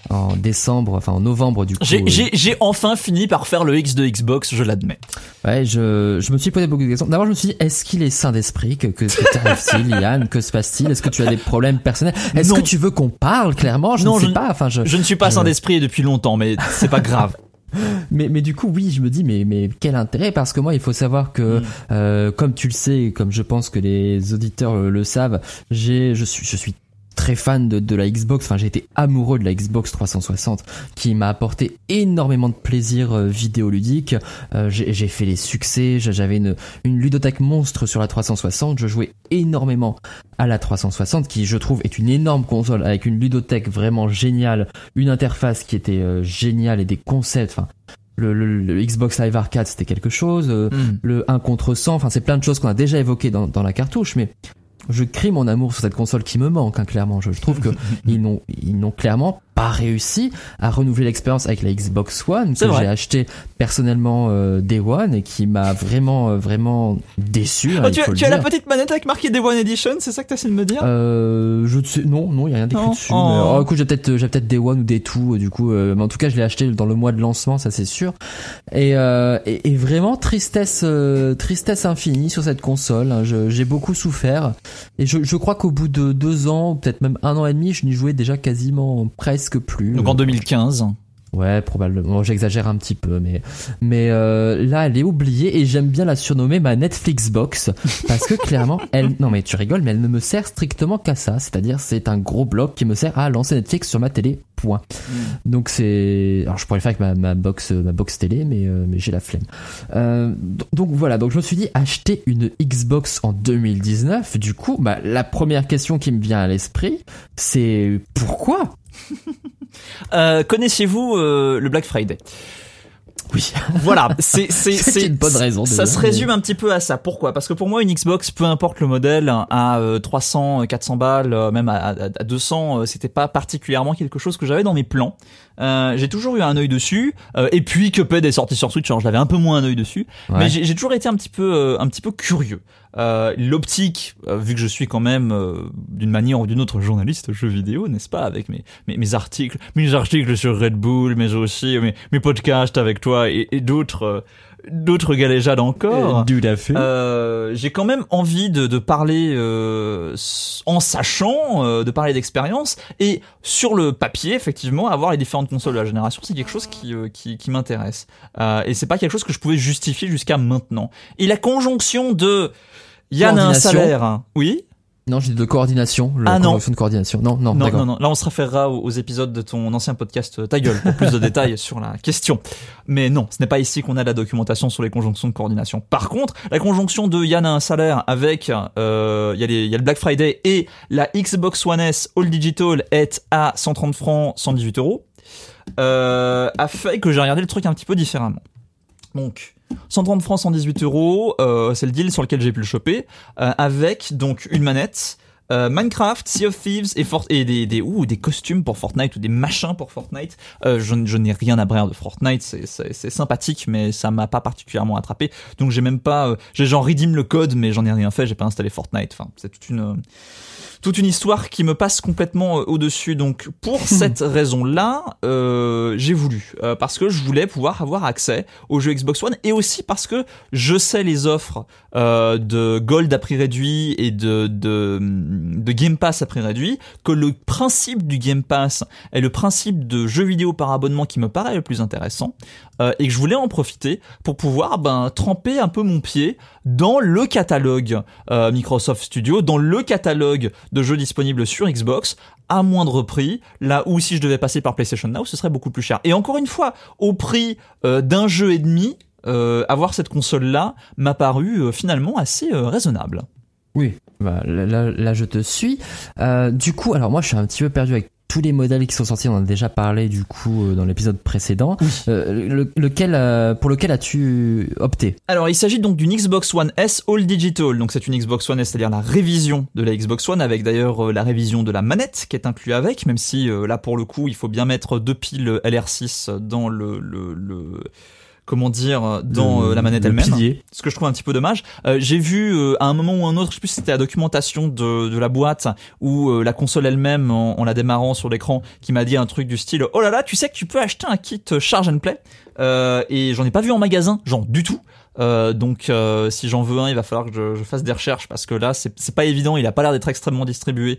en décembre, enfin en novembre du coup. J'ai euh, enfin fini par faire le X de Xbox, je l'admets. Ouais, je, je me suis posé beaucoup de questions. D'abord, je me suis dit, est-ce qu'il est sain d'esprit Que, que, (laughs) que t'arrive-t-il, Yann? Que se passe-t-il? Est-ce que tu as des problèmes personnels? Est-ce que tu veux qu'on parle clairement? Je non, ne sais pas. Enfin, je, je ne suis pas sain d'esprit depuis longtemps, mais c'est pas grave. (laughs) mais mais du coup oui je me dis mais mais quel intérêt? Parce que moi il faut savoir que mm. euh, comme tu le sais comme je pense que les auditeurs le savent j'ai je suis je suis très fan de, de la Xbox, enfin j'ai été amoureux de la Xbox 360 qui m'a apporté énormément de plaisir euh, vidéoludique. Euh, j'ai fait les succès, j'avais une, une ludothèque monstre sur la 360, je jouais énormément à la 360 qui je trouve est une énorme console avec une ludothèque vraiment géniale, une interface qui était euh, géniale et des concepts, enfin le, le, Xbox Live Arcade c'était quelque chose, euh, mm. le 1 contre 100, enfin c'est plein de choses qu'on a déjà évoquées dans, dans la cartouche, mais je crie mon amour sur cette console qui me manque hein, clairement. Je, trouve que (laughs) ils n'ont ils n'ont clairement pas réussi à renouveler l'expérience avec la Xbox One que j'ai acheté personnellement euh, Day One et qui m'a vraiment euh, vraiment déçu. Hein, oh, tu, as, la petite manette avec marqué Day One Edition, c'est ça que tu essaies de me dire? Euh, Je sais, non, non, il y a rien d'écrit dessus. Oh. Mais, oh, écoute, j'ai peut-être j'ai peut-être Day One ou Day Two du coup, euh, mais en tout cas, je l'ai acheté dans le mois de lancement, ça c'est sûr. Et, euh, et, et, vraiment tristesse tristesse infinie sur cette console. Hein. J'ai beaucoup souffert et je, je crois qu'au bout de deux ans, peut-être même un an et demi, je n'y jouais déjà quasiment presque que plus. Donc en 2015. Ouais, probablement. J'exagère un petit peu, mais mais euh, là, elle est oubliée et j'aime bien la surnommer ma Netflix box (laughs) parce que clairement, elle. Non mais tu rigoles, mais elle ne me sert strictement qu'à ça. C'est-à-dire, c'est un gros bloc qui me sert à lancer Netflix sur ma télé. Point. Mm. Donc c'est. Alors je pourrais le faire avec ma, ma box ma box télé, mais euh, mais j'ai la flemme. Euh, donc voilà. Donc je me suis dit acheter une Xbox en 2019. Du coup, bah la première question qui me vient à l'esprit, c'est pourquoi? (laughs) euh, Connaissez-vous euh, le Black Friday? Oui. (laughs) Voilà, c'est c'est une bonne raison. Ça se résume un petit peu à ça. Pourquoi? Parce que pour moi, une Xbox, peu importe le modèle, à 300, 400 balles, euh, même à, 200, euh, c'était pas particulièrement quelque chose que j'avais dans mes plans. Euh, j'ai toujours eu un œil dessus. et puis Cuphead est sorti sur Switch, alors je l'avais un peu moins un œil dessus. Mais j'ai toujours été un petit peu, un petit peu curieux. Euh, L'optique, vu que je suis quand même d'une manière ou d'une autre journaliste jeu vidéo, n'est-ce pas, avec mes, mes, mes articles, mes articles sur Red Bull, mais aussi mes, mes podcasts avec toi et, d'autres, euh, d'autres galéjades encore. Tout à fait. Euh, j'ai quand même envie de, de parler euh, en sachant, euh, de parler d'expérience et sur le papier, effectivement, avoir les différentes consoles de la génération, c'est quelque chose qui euh, qui, qui m'intéresse euh, et c'est pas quelque chose que je pouvais justifier jusqu'à maintenant. Et la conjonction de Yann a un salaire, oui. Non, j'ai dit de coordination. Le Ah, non. de coordination. Non, non, Non, non, non. Là, on se référera aux, aux épisodes de ton ancien podcast euh, Ta gueule pour plus de (laughs) détails sur la question. Mais non, ce n'est pas ici qu'on a la documentation sur les conjonctions de coordination. Par contre, la conjonction de Yann a un salaire avec, euh, il y, a les- il y a le Black Friday et la Xbox One S All Digital est à 130 francs, 118 euros, euh, a fait que j'ai regardé le truc un petit peu différemment. Donc, 130 francs, 118 euros, euh, c'est le deal sur lequel j'ai pu le choper, euh, avec donc une manette, euh, Minecraft, Sea of Thieves et, Fort- et des, des, ouh, des costumes pour Fortnite ou des machins pour Fortnite. Euh, je, n'ai rien à brer de Fortnite, c'est- sympathique, mais ça m'a pas particulièrement attrapé. Donc j'ai même pas, euh, j'ai genre redeem le code, mais j'en ai rien fait, j'ai pas installé Fortnite. Enfin, c'est toute une toute une histoire qui me passe complètement au-dessus. Donc pour (laughs) cette raison-là, euh, j'ai voulu euh, parce que je voulais pouvoir avoir accès aux jeux Xbox One et aussi parce que je sais les offres euh, de Gold à prix réduit et de, de de Game Pass à prix réduit que le principe du Game Pass est le principe de jeux vidéo par abonnement qui me paraît le plus intéressant euh, et que je voulais en profiter pour pouvoir ben tremper un peu mon pied dans le catalogue euh, Microsoft Studio, dans le catalogue de jeux disponibles sur Xbox à moindre prix, là où si je devais passer par PlayStation Now, ce serait beaucoup plus cher. Et encore une fois, au prix euh, d'un jeu et demi, euh, avoir cette console-là m'a paru finalement assez raisonnable. Oui, bah, là, là, je te suis. Euh, du coup, alors moi je suis un petit peu perdu avec tous les modèles qui sont sortis. On en a déjà parlé du coup euh, dans l'épisode précédent. Euh, le- lequel, euh, pour lequel as-tu opté? Alors, il s'agit donc d'une Xbox One S All Digital. Donc, c'est une Xbox One S, c'est-à-dire la révision de la Xbox One, avec d'ailleurs la révision de la manette qui est inclue avec, même si euh, là, pour le coup, il faut bien mettre deux piles LR6 dans le, le, le- comment dire, dans Le- euh, la manette le elle-même. Ce que je trouve un petit peu dommage. Euh, J'ai vu euh, à un moment ou un autre, je sais plus si c'était la documentation de, de la boîte ou euh, la console elle-même en, en la démarrant sur l'écran, qui m'a dit un truc du style Oh là là, tu sais que tu peux acheter un kit charge and play euh, et j'en ai pas vu en magasin, genre du tout. Euh, donc euh, si j'en veux un, il va falloir que je, je fasse des recherches parce que là c'est c'est pas évident, il a pas l'air d'être extrêmement distribué.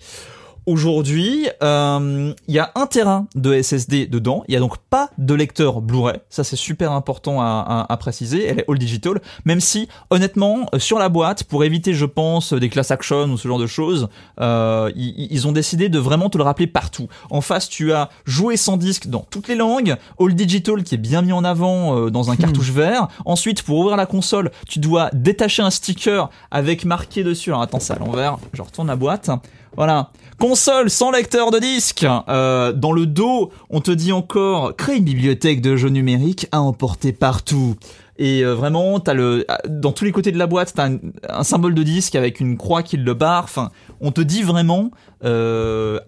Aujourd'hui, euh, il y a un terrain de SSD dedans. Il y a donc pas de lecteur Blu-ray. Ça, c'est super important à, à- à préciser. Elle est all digital. Même si, honnêtement, euh, sur la boîte, pour éviter, je pense, des class action ou ce genre de choses, euh, ils, ils ont décidé de vraiment te le rappeler partout. En face, tu as joué sans disque dans toutes les langues. All digital qui est bien mis en avant euh, dans un cartouche vert. Ensuite, pour ouvrir la console, tu dois détacher un sticker avec marqué dessus. Alors attends, c'est à l'envers. Je retourne la boîte. Voilà. Console sans lecteur de disque. Euh, dans le dos, on te dit encore crée une bibliothèque de jeux numériques à emporter partout. Et euh, vraiment, t'as le dans tous les côtés de la boîte, t'as un, un symbole de disque avec une croix qui le barre. Enfin, on te dit vraiment euh,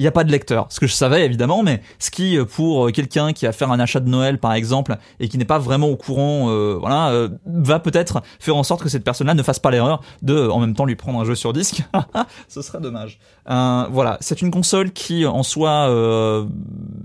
il n'y a pas de lecteur. Ce que je savais évidemment, mais ce qui euh, pour euh, quelqu'un qui va faire un achat de Noël par exemple et qui n'est pas vraiment au courant, euh, voilà, euh, va peut-être faire en sorte que cette personne-là ne fasse pas l'erreur de euh, en même temps lui prendre un jeu sur disque. (laughs) Ce serait dommage. Euh, voilà, c'est une console qui en soi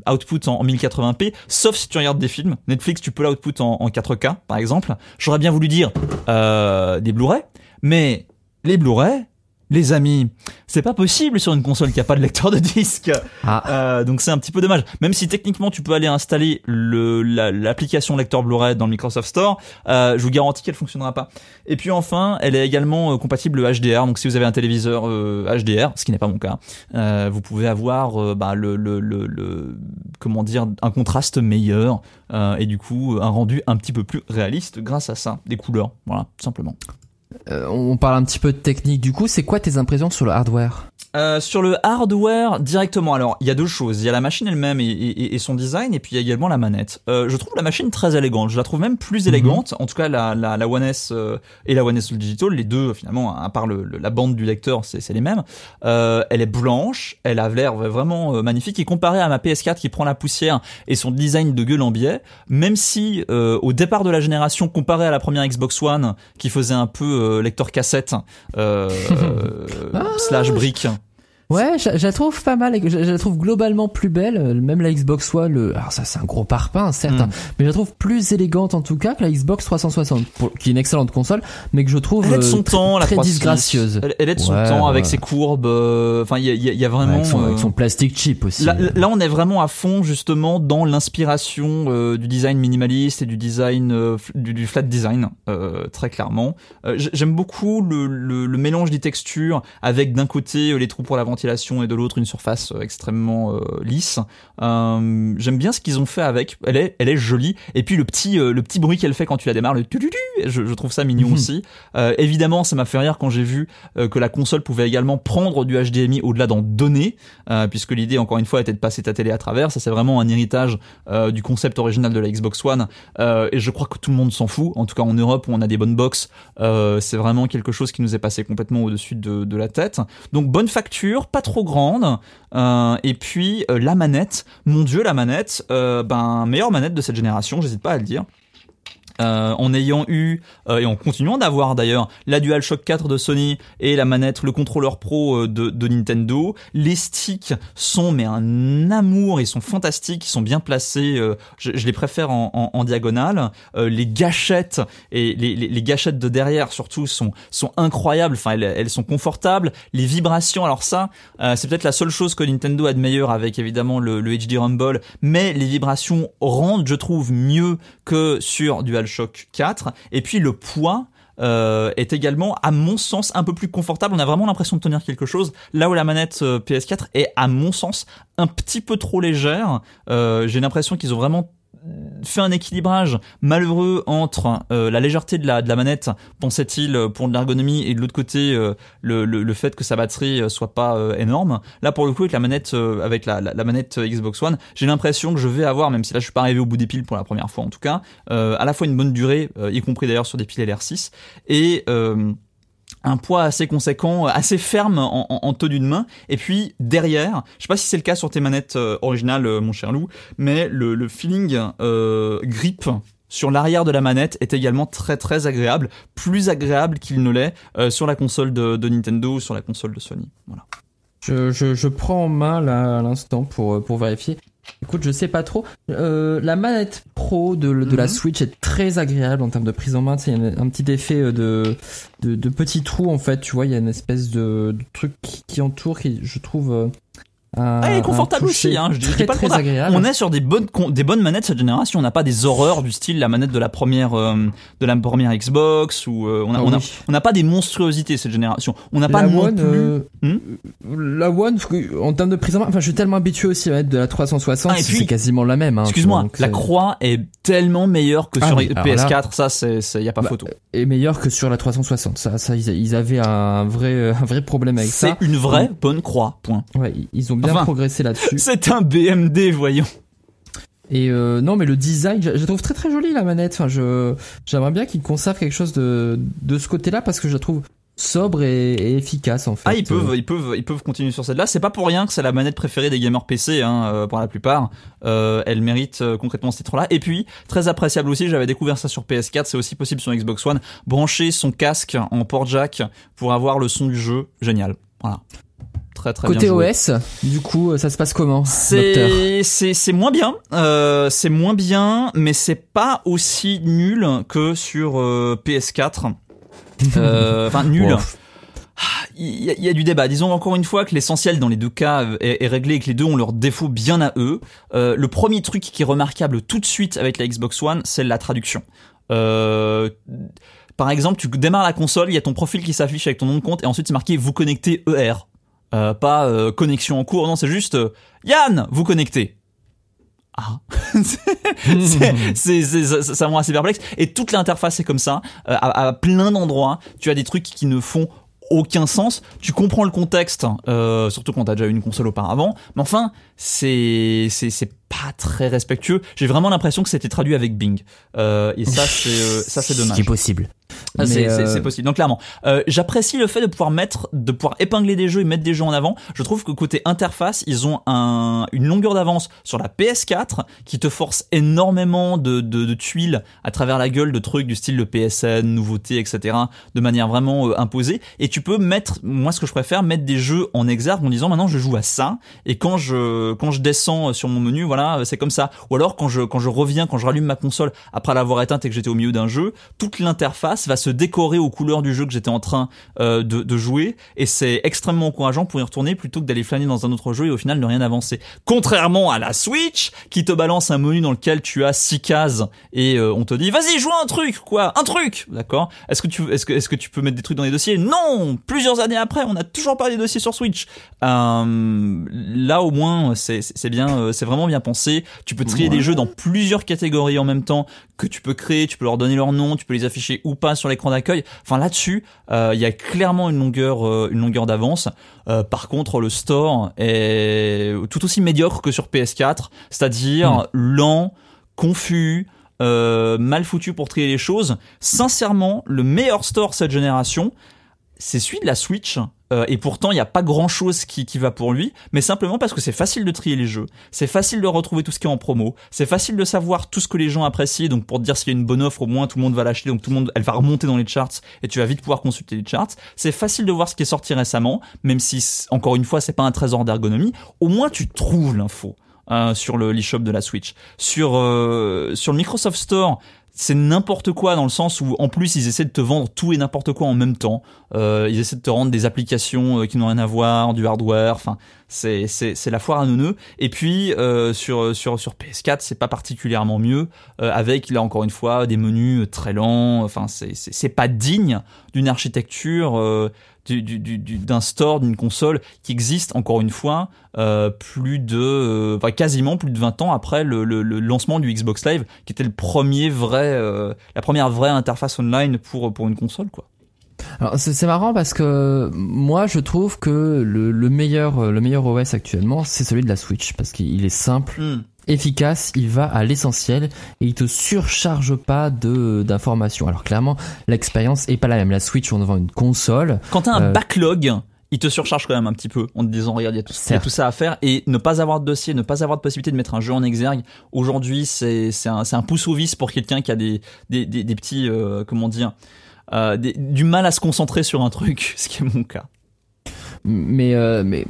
output en, en 1080p, sauf si tu regardes des films. Netflix, tu peux l'output en, en 4K par exemple. J'aurais bien voulu dire des Blu-ray, mais les Blu-ray, les amis, c'est pas possible sur une console qui a pas de lecteur de disque. Ah, Euh, donc c'est un petit peu dommage. Même si techniquement tu peux aller installer le la- l'application lecteur Blu-ray dans le Microsoft Store, euh, je vous garantis qu'elle fonctionnera pas. Et puis enfin, elle est également euh, compatible HDR. Donc si vous avez un téléviseur euh, HDR, ce qui n'est pas mon cas, euh, vous pouvez avoir euh, bah, le, le, le, le- comment dire un contraste meilleur euh, et du coup un rendu un petit peu plus réaliste grâce à ça, des couleurs, voilà, tout simplement. Euh, on parle un petit peu de technique. Du coup, c'est quoi tes impressions sur le hardware? Euh, sur le hardware directement, alors il y a deux choses. Il y a la machine elle-même et, et- et son design, et puis il y a également la manette. Euh, je trouve la machine très élégante. Je la trouve même plus élégante. En tout cas, la, la, la One S euh, et la One S Digital, les deux finalement, à part le, le- la bande du lecteur, c'est les mêmes. Euh, elle est blanche, elle a l'air vraiment euh, magnifique. Et comparé à ma PS4 qui prend la poussière et son design de gueule en biais, même si euh, au départ de la génération, comparé à la première Xbox One qui faisait un peu euh, lecteur cassette euh, (laughs) slash brique. Ouais, je, je la trouve pas mal. Je, je la trouve globalement plus belle. Même la Xbox One, le, alors ça c'est un gros parpaing, certes, Mm. mais je la trouve plus élégante en tout cas que la Xbox 360, pour- qui est une excellente console, mais que je trouve Elle est de son euh, très- temps, la très 3.6. disgracieuse. Elle, elle est de son Ouais, temps avec ouais. ses courbes. euh, Enfin, il y a, y a- y a vraiment. avec, son, avec euh, son plastique cheap aussi. Là, là, on est vraiment à fond justement dans l'inspiration euh, du design minimaliste et du design euh, du, du flat design, euh, très clairement. Euh, J'aime beaucoup le, le, le mélange des textures avec d'un côté euh, les trous pour la ventilation et de l'autre une surface euh, extrêmement euh, lisse. Euh, J'aime bien ce qu'ils ont fait avec. Elle est, elle est jolie. Et puis le petit, le petit bruit qu'elle fait quand tu la démarres, le tu je, je trouve ça mignon Mhm. aussi. Évidemment, ça m'a fait rire quand j'ai vu que la console pouvait également prendre du HDMI au-delà d'en donner, puisque l'idée, encore une fois, était de passer ta télé à travers. Ça, c'est vraiment un héritage du concept original de la Xbox One. Et je crois que tout le monde s'en fout. En tout cas, en Europe, où on a des bonnes box, c'est vraiment quelque chose qui nous est passé complètement au-dessus de, de la tête. Donc, bonne facture, pas trop grande. Euh, et puis, euh, la manette. Mon Dieu, la manette. Euh, ben, meilleure manette de cette génération, j'hésite pas à le dire. Euh, en ayant eu euh, et en continuant d'avoir d'ailleurs la DualShock 4 de Sony et la manette, le contrôleur pro euh, de, de Nintendo. Les sticks sont mais un amour, ils sont fantastiques, ils sont bien placés. euh, je, je les préfère en, en, en diagonale. Euh, les gâchettes et les, les, les gâchettes de derrière surtout sont sont incroyables. Enfin, elles, elles sont confortables. Les vibrations, alors ça, c'est peut-être la seule chose que Nintendo a de meilleur avec évidemment le, le HD Rumble, mais les vibrations rendent, je trouve, mieux que sur DualShock 4. Et puis le poids. euh, est également, à mon sens, un peu plus confortable. On a vraiment l'impression de tenir quelque chose. Là où la manette euh, PS4 est, à mon sens, un petit peu trop légère. Euh, J'ai l'impression qu'ils ont vraiment fait un équilibrage malheureux entre euh, la légèreté de la, de la manette, pensait-il, euh, pour de l'ergonomie, et de l'autre côté, euh, le, le, le fait que sa batterie euh, soit pas euh, énorme. Là, pour le coup, avec la manette, avec la, la, manette Xbox One, j'ai l'impression que je vais avoir, même si là je suis pas arrivé au bout des piles pour la première fois en tout cas, à la fois une bonne durée, y compris d'ailleurs sur des piles LR6, et un poids assez conséquent, assez ferme en, en, en tenue de main. Et puis derrière, je sais pas si c'est le cas sur tes manettes euh, originales, euh, mon cher Lou, mais le, feeling euh, grip sur l'arrière de la manette est également très très agréable, plus agréable qu'il ne l'est sur la console de, de Nintendo ou sur la console de Sony. Voilà. Je, je, je prends en main là à l'instant pour, pour vérifier. Écoute, je sais pas trop. Euh, la manette pro de, de la Mhm. Switch est très agréable en termes de prise en main. Il y a un, petit effet euh, de, de, de petits trous en fait. Tu vois, il y a une espèce de, de truc qui, qui entoure, qui je trouve. Euh, Ah, elle est confortable aussi, hein, je dis- je dis très pas très agréable. On est sur des bonnes des bonnes manettes cette génération. On n'a pas des horreurs du style la manette de la première euh, de la première Xbox ou euh, on a Ah on a oui. on n'a pas des monstruosités cette génération. On n'a pas la non One, plus. euh, Hmm la One, en termes de prise en main, enfin, je suis tellement habitué aussi à mettre de la 360, Ah, et c'est quasiment la même. Hein, Excuse-moi, la c'est- croix est tellement meilleure que Ah sur oui, alors PS4. Ça, c'est c'est y a pas Bah, photo. est meilleur que sur la 360. Ça, ça, ils, ils avaient un vrai, un vrai problème avec C'est ça. une vraie bonne croix. Point. Ouais, ils- ils ont bien Enfin, progressé là-dessus. (laughs) C'est un BMD, voyons. Et euh, non, mais le design, je, je la trouve très très jolie la manette. Enfin, je, j'aimerais bien qu'ils conservent quelque chose de, de ce côté-là parce que je la trouve sobre et, et efficace en fait. Ah, ils peuvent, Euh, ils peuvent, ils peuvent continuer sur celle-là. C'est pas pour rien que c'est la manette préférée des gamers PC, hein, euh, pour la plupart. Euh, elle mérite concrètement ce titre-là. Et puis, très appréciable aussi, j'avais découvert ça sur PS4, c'est aussi possible sur Xbox One. Brancher son casque en port jack pour avoir le son du jeu, génial. Voilà. Très très Côté bien. OS, du coup, ça se passe comment C'est moins bien, euh, c'est moins bien, mais c'est pas aussi nul que sur euh, PS4. (laughs) Euh, Enfin nul. Wow. Il y, a, il y a du débat. Disons encore une fois que l'essentiel dans les deux cas est, est réglé et que les deux ont leurs défauts bien à eux. Euh, le premier truc qui est remarquable tout de suite avec la Xbox One, c'est la traduction. Euh, par exemple, tu démarres la console, il y a ton profil qui s'affiche avec ton nom de compte et ensuite c'est marqué vous connectez ER. Euh, pas euh, connexion en cours, non, c'est juste euh, Yann, vous connectez. Ah, (laughs) c'est ça, me rend assez perplexe. Et toute l'interface est comme ça, à, plein d'endroits. Tu as des trucs qui ne font aucun sens. Tu comprends le contexte, surtout quand t'as déjà une console auparavant. Mais enfin, c'est c'est c'est pas très respectueux. J'ai vraiment l'impression que c'était traduit avec Bing. Euh, et ça, c'est euh, ça, c'est dommage. possible. Ah, c'est Mais, c'est- euh, possible. Donc clairement, euh, j'apprécie le fait de pouvoir mettre, de pouvoir épingler des jeux et mettre des jeux en avant. Je trouve que côté interface, ils ont un, une longueur d'avance sur la PS4 qui te force énormément de, de, de tuiles à travers la gueule de trucs du style le PSN, nouveautés, etc. de manière vraiment imposée. Et tu peux mettre, moi ce que je préfère, mettre des jeux en exergue en disant maintenant je joue à ça et quand je quand je descends sur mon menu, voilà, c'est comme ça. Ou alors quand je quand je reviens, quand je rallume ma console après l'avoir éteinte et que j'étais au milieu d'un jeu, toute l'interface va se décorer aux couleurs du jeu que j'étais en train euh, de, de jouer et c'est extrêmement encourageant pour y retourner plutôt que d'aller flâner dans un autre jeu et au final ne rien avancer. Contrairement à la Switch qui te balance un menu dans lequel tu as six cases et euh, on te dit vas-y joue un truc quoi, un truc, d'accord? Est-ce que tu est-ce que est-ce que tu peux mettre des trucs dans les dossiers? Non, plusieurs années après, on n'a toujours pas les dossiers sur Switch. Euh, là au moins c'est c'est bien euh, c'est vraiment bien Tu peux trier des jeux dans plusieurs catégories en même temps que tu peux créer, tu peux leur donner leur nom, tu peux les afficher ou pas sur l'écran d'accueil. Enfin là-dessus, euh, il y a clairement une longueur euh, une longueur d'avance. Euh, par contre, le store est tout aussi médiocre que sur PS4, c'est-à-dire lent, confus, euh, mal foutu pour trier les choses. Sincèrement, le meilleur store cette génération, c'est celui de la Switch. Euh, et pourtant, il n'y a pas grand chose qui, qui va pour lui, mais simplement parce que c'est facile de trier les jeux, c'est facile de retrouver tout ce qui est en promo, c'est facile de savoir tout ce que les gens apprécient, donc pour te dire s'il y a une bonne offre, au moins tout le monde va l'acheter, donc tout le monde, elle va remonter dans les charts, et tu vas vite pouvoir consulter les charts. C'est facile de voir ce qui est sorti récemment, même si, encore une fois, c'est pas un trésor d'ergonomie, au moins tu trouves l'info. euh, sur le l'eShop de la Switch. Sur euh, sur le Microsoft Store, c'est n'importe quoi dans le sens où en plus ils essaient de te vendre tout et n'importe quoi en même temps. Euh, ils essaient de te rendre des applications euh, qui n'ont rien à voir, du hardware. Enfin, c'est c'est c'est la foire à neuneux. Et puis euh, sur sur sur PS4, c'est pas particulièrement mieux euh, avec là encore une fois des menus très lents. Enfin, c'est c'est c'est pas digne d'une architecture. Du- du- du- du- d'un store, d'une console qui existe encore une fois euh, plus de, euh, enfin, quasiment plus de 20 ans après le, le- le lancement du Xbox Live, qui était le premier vrai, euh, la première vraie interface online pour pour une console quoi. Alors c'est c'est marrant parce que moi je trouve que le, le meilleur le meilleur OS actuellement c'est celui de la Switch parce qu'il est simple, efficace, il va à l'essentiel et il te surcharge pas de d'informations. Alors clairement l'expérience est pas la même. La Switch on vend une console. Quand t'as un Euh, backlog, il te surcharge quand même un petit peu en te disant regarde il y a tout, il y a tout ça à faire et ne pas avoir de dossier, ne pas avoir de possibilité de mettre un jeu en exergue. Aujourd'hui c'est c'est un un pouce au vis pour quelqu'un qui a des des des, des petits euh, comment dire euh, des- du mal à se concentrer sur un truc, (laughs) ce qui est mon cas. Mais, euh, mais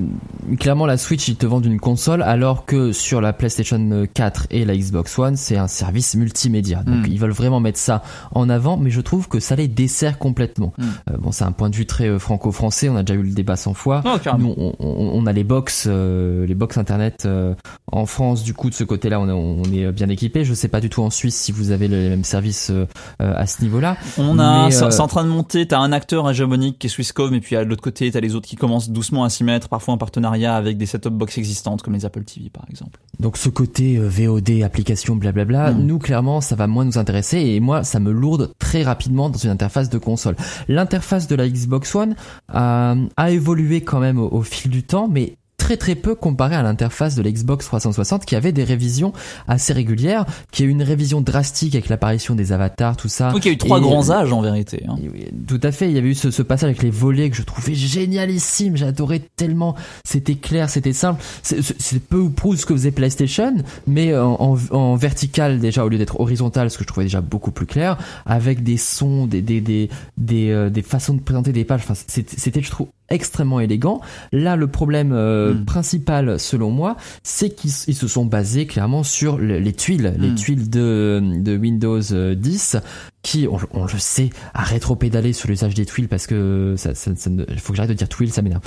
clairement la Switch ils te vendent une console alors que sur la PlayStation 4 et la Xbox One c'est un service multimédia. Donc Mm. ils veulent vraiment mettre ça en avant mais je trouve que ça les dessert complètement. Mm. Euh, bon c'est un point de vue très euh, franco-français, on a déjà eu le débat 100 fois. Non, carrément. Nous, on, on- on a les box, euh, les box internet euh, en France. Du coup, de ce côté-là, on, est- on est bien équipé. Je sais pas du tout en Suisse si vous avez les mêmes services à ce niveau-là. On a, c'est en train de monter. T'as un acteur hégémonique qui est Swisscom, et puis à l'autre côté, t'as les autres qui commencent doucement à s'y mettre, parfois en partenariat avec des set-top box existantes comme les Apple TV par exemple. Donc ce côté euh, VOD, application, blablabla, Mm. nous clairement ça va moins nous intéresser et moi ça me lourde très rapidement dans une interface de console. L'interface de la Xbox One a, a évolué quand même au, au fil du temps, mais très très peu comparé à l'interface de la Xbox 360 qui avait des révisions assez régulières, qui a eu une révision drastique avec l'apparition des avatars, tout ça. Donc il y a eu trois Et- grands âges en vérité. hein. oui, Tout à fait, il y avait eu ce, ce passage avec les volets que je trouvais génialissime, j'adorais tellement, c'était clair, c'était simple, c'est peu ou prou ce que faisait PlayStation, mais en, en, en vertical déjà au lieu d'être horizontal, ce que je trouvais déjà beaucoup plus clair, avec des sons, des des des des, euh, des façons de présenter des pages, enfin c'était c'était, je trouve extrêmement élégant. Là, le problème euh, Mm. principal, selon moi, c'est qu'ils ils se sont basés clairement sur le- les tuiles, les Mm. tuiles de, de Windows euh, 10, qui, on, on le sait, a rétro-pédalé sur l'usage des tuiles parce que ça, ça, ça ne- faut que j'arrête de dire tuiles, ça m'énerve.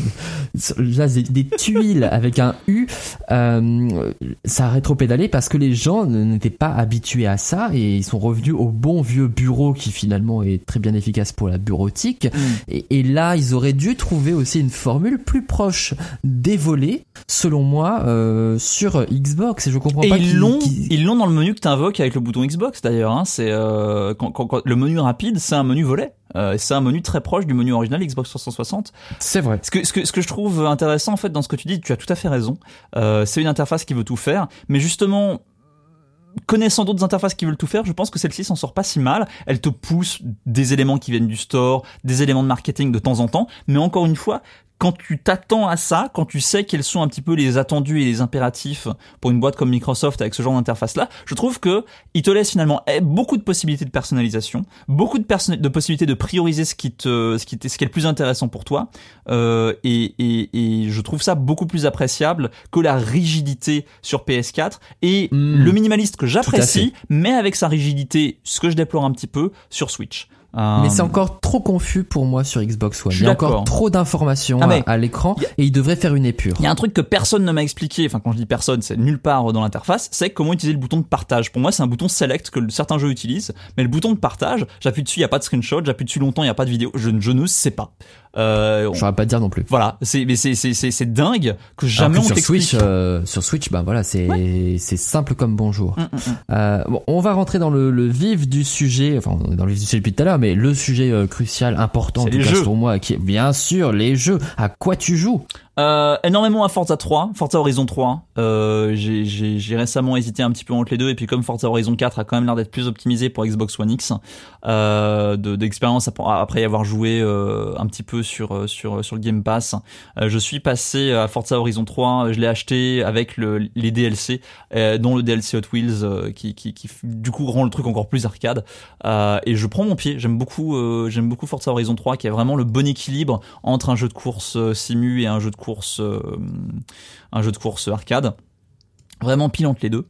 (laughs) Là, des, des tuiles avec un U, euh, ça a rétro-pédalé parce que les gens n'étaient pas habitués à ça et ils sont revenus au bon vieux bureau qui finalement est très bien efficace pour la bureautique. Et, et là, ils auraient dû trouver aussi une formule plus proche des volets, selon moi, euh, sur Xbox. Et je comprends Et pas ils l'ont, ils l'ont dans le menu que t'invoques avec le bouton Xbox d'ailleurs. Hein. C'est euh, quand, quand- quand- le menu rapide, c'est un menu volet. Euh, c'est un menu très proche du menu original Xbox 360. C'est vrai. Ce que, ce que, ce que je trouve intéressant en fait dans ce que tu dis, tu as tout à fait raison. Euh, c'est une interface qui veut tout faire, mais justement, connaissant d'autres interfaces qui veulent tout faire, je pense que celle-ci s'en sort pas si mal. Elle te pousse des éléments qui viennent du store, des éléments de marketing de temps en temps, mais encore une fois, quand tu t'attends à ça, quand tu sais quels sont un petit peu les attendus et les impératifs pour une boîte comme Microsoft avec ce genre d'interface là, je trouve que il te laisse finalement eh, beaucoup de possibilités de personnalisation, beaucoup de, de possibilités de prioriser ce qui te, ce qui, ce qui est le plus intéressant pour toi, euh, et, et, et, je trouve ça beaucoup plus appréciable que la rigidité sur PS4 et Hmm. le minimaliste que j'apprécie, mais avec sa rigidité, ce que je déplore un petit peu sur Switch. Euh, Mais c'est encore trop confus pour moi sur Xbox One. Il y a encore trop d'informations Ah, à- l'écran a- et il devrait faire une épure. Il y a un truc que personne ne m'a expliqué, enfin quand je dis personne, c'est nulle part dans l'interface, c'est comment utiliser le bouton de partage. Pour moi, c'est un bouton select que certains jeux utilisent, mais le bouton de partage, j'appuie dessus, il y a pas de screenshot, j'appuie dessus longtemps, il y a pas de vidéo, je, je ne sais pas. Euh, on- Je saurais pas te dire non plus. voilà, c'est mais c'est c'est c'est c'est dingue que jamais que on sur. Switch, euh, sur Switch, ben voilà, c'est c'est simple comme bonjour. Mm, mm, mm. Euh, bon, on va rentrer dans le, le vif du sujet. Enfin, on est dans le vif du sujet depuis tout à l'heure, mais le sujet euh, crucial, important, en tout les cas jeux. pour moi, qui est bien sûr les jeux. À quoi tu joues? Euh, énormément à Forza 3, Forza Horizon 3. Euh, j'ai- récemment hésité un petit peu entre les deux et puis comme Forza Horizon 4 a quand même l'air d'être plus optimisé pour Xbox One X, euh, de- d'expérience ap- après y avoir joué un petit peu sur sur sur le Game Pass, je suis passé à Forza Horizon 3. Je l'ai acheté avec le, les DLC, dont le DLC Hot Wheels qui, du coup rend le truc encore plus arcade. Et je prends mon pied. J'aime beaucoup j'aime beaucoup Forza Horizon 3 qui a vraiment le bon équilibre entre un jeu de course simu et un jeu de course euh, un jeu de course arcade. Vraiment pile entre les deux.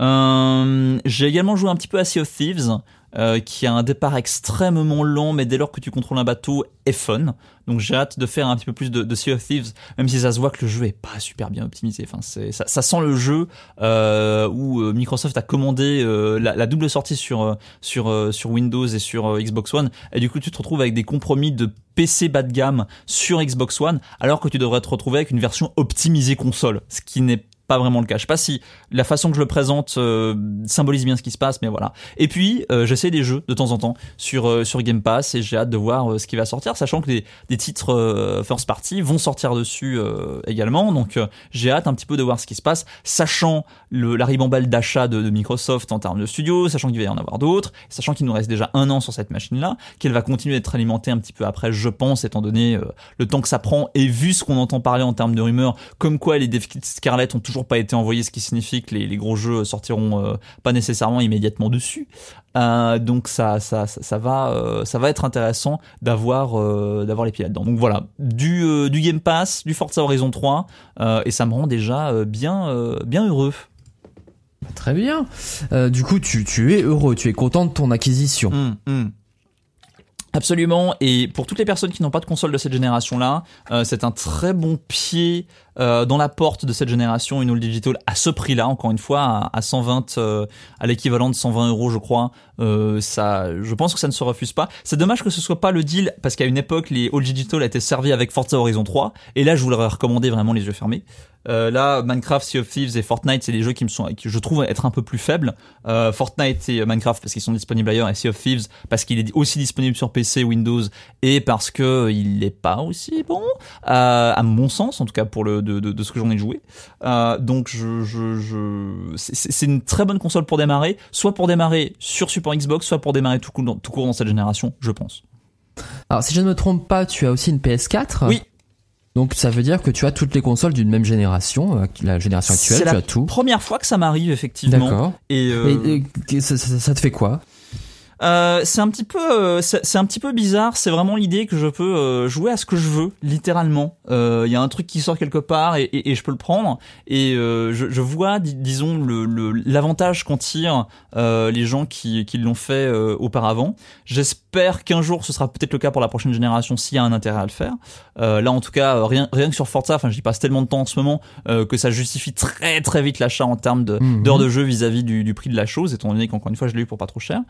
Euh, j'ai également joué un petit peu à Sea of Thieves euh, qui a un départ extrêmement lent mais dès lors que tu contrôles un bateau est fun. Donc j'ai hâte de faire un petit peu plus de, de Sea of Thieves même si ça se voit que le jeu est pas super bien optimisé. Enfin c'est ça, ça sent le jeu euh, où euh, Microsoft a commandé euh, la, la double sortie sur euh, sur sur Windows et sur Xbox One. Et du coup tu te retrouves avec des compromis de PC bas de gamme sur Xbox One alors que tu devrais te retrouver avec une version optimisée console ce qui n'est pas vraiment le cas. Je sais pas si la façon que je le présente euh, symbolise bien ce qui se passe, mais voilà. Et puis euh, j'essaie des jeux de temps en temps sur euh, sur Game Pass et j'ai hâte de voir euh, ce qui va sortir, sachant que des, des titres first party vont sortir dessus également. Donc j'ai hâte un petit peu de voir ce qui se passe, sachant le, la ribambelle d'achat de, Microsoft en termes de studios, sachant qu'il va y en avoir d'autres, sachant qu'il nous reste déjà un an sur cette machine-là, qu'elle va continuer d'être alimentée un petit peu après, je pense, étant donné le temps que ça prend et vu ce qu'on entend parler en termes de rumeurs, comme quoi les devs Scarlett ont toujours pas été envoyés, ce qui signifie que les, les gros jeux sortiront euh, pas nécessairement immédiatement dessus. Euh, donc ça, ça, ça, ça va, euh, ça va être intéressant d'avoir, d'avoir les pieds là-dedans. Donc voilà, du, du Game Pass, du Forza Horizon 3, euh, et ça me rend déjà bien, bien heureux. Très bien. Du coup, tu, tu es heureux, tu es content de ton acquisition. Hum, hum. Absolument, et pour toutes les personnes qui n'ont pas de console de cette génération-là, euh, c'est un très bon pied euh, dans la porte de cette génération, une All Digital à ce prix-là, encore une fois, à, à 120, euh, à l'équivalent de 120 euros, je crois. Euh, ça, je pense que ça ne se refuse pas. C'est dommage que ce soit pas le deal, parce qu'à une époque, les All Digital étaient servis avec Forza Horizon 3, et là, je vous l'aurais recommandé vraiment les yeux fermés. Euh, là, Minecraft, Sea of Thieves et Fortnite, c'est des jeux qui me sont, qui je trouve être un peu plus faibles. Euh, Fortnite et Minecraft parce qu'ils sont disponibles ailleurs, et Sea of Thieves parce qu'il est aussi disponible sur PC, Windows, et parce que il n'est pas aussi bon, euh, à mon sens, en tout cas pour le de, de, de ce que j'en ai joué. Euh, donc je, je, je, c'est- une très bonne console pour démarrer, soit pour démarrer sur support Xbox, soit pour démarrer tout court dans, tout court dans cette génération, je pense. Alors, si je ne me trompe pas, tu as aussi une PS4. Oui. Donc, ça veut dire que tu as toutes les consoles d'une même génération, euh, la génération actuelle, tu la as tout. Première fois que ça m'arrive effectivement. D'accord. Et, euh, Et, et ça, ça- ça te fait quoi? Euh, c'est un petit peu, euh, c'est un petit peu bizarre. C'est vraiment l'idée que je peux euh, jouer à ce que je veux, littéralement. Il y a un truc qui sort quelque part et, et- et je peux le prendre. Et euh, je, je vois, dis- disons, le- le- l'avantage qu'en tirent euh, les gens qui, qui l'ont fait euh, auparavant. J'espère qu'un jour ce sera peut-être le cas pour la prochaine génération s'il y a un intérêt à le faire. Euh, là, en tout cas, euh, rien, rien que sur Forza, enfin, j'y passe tellement de temps en ce moment euh, que ça justifie très très vite l'achat en termes de- Mhm. d'heures de jeu vis-à-vis du, du prix de la chose, étant donné qu'encore une fois, je l'ai eu pour pas trop cher.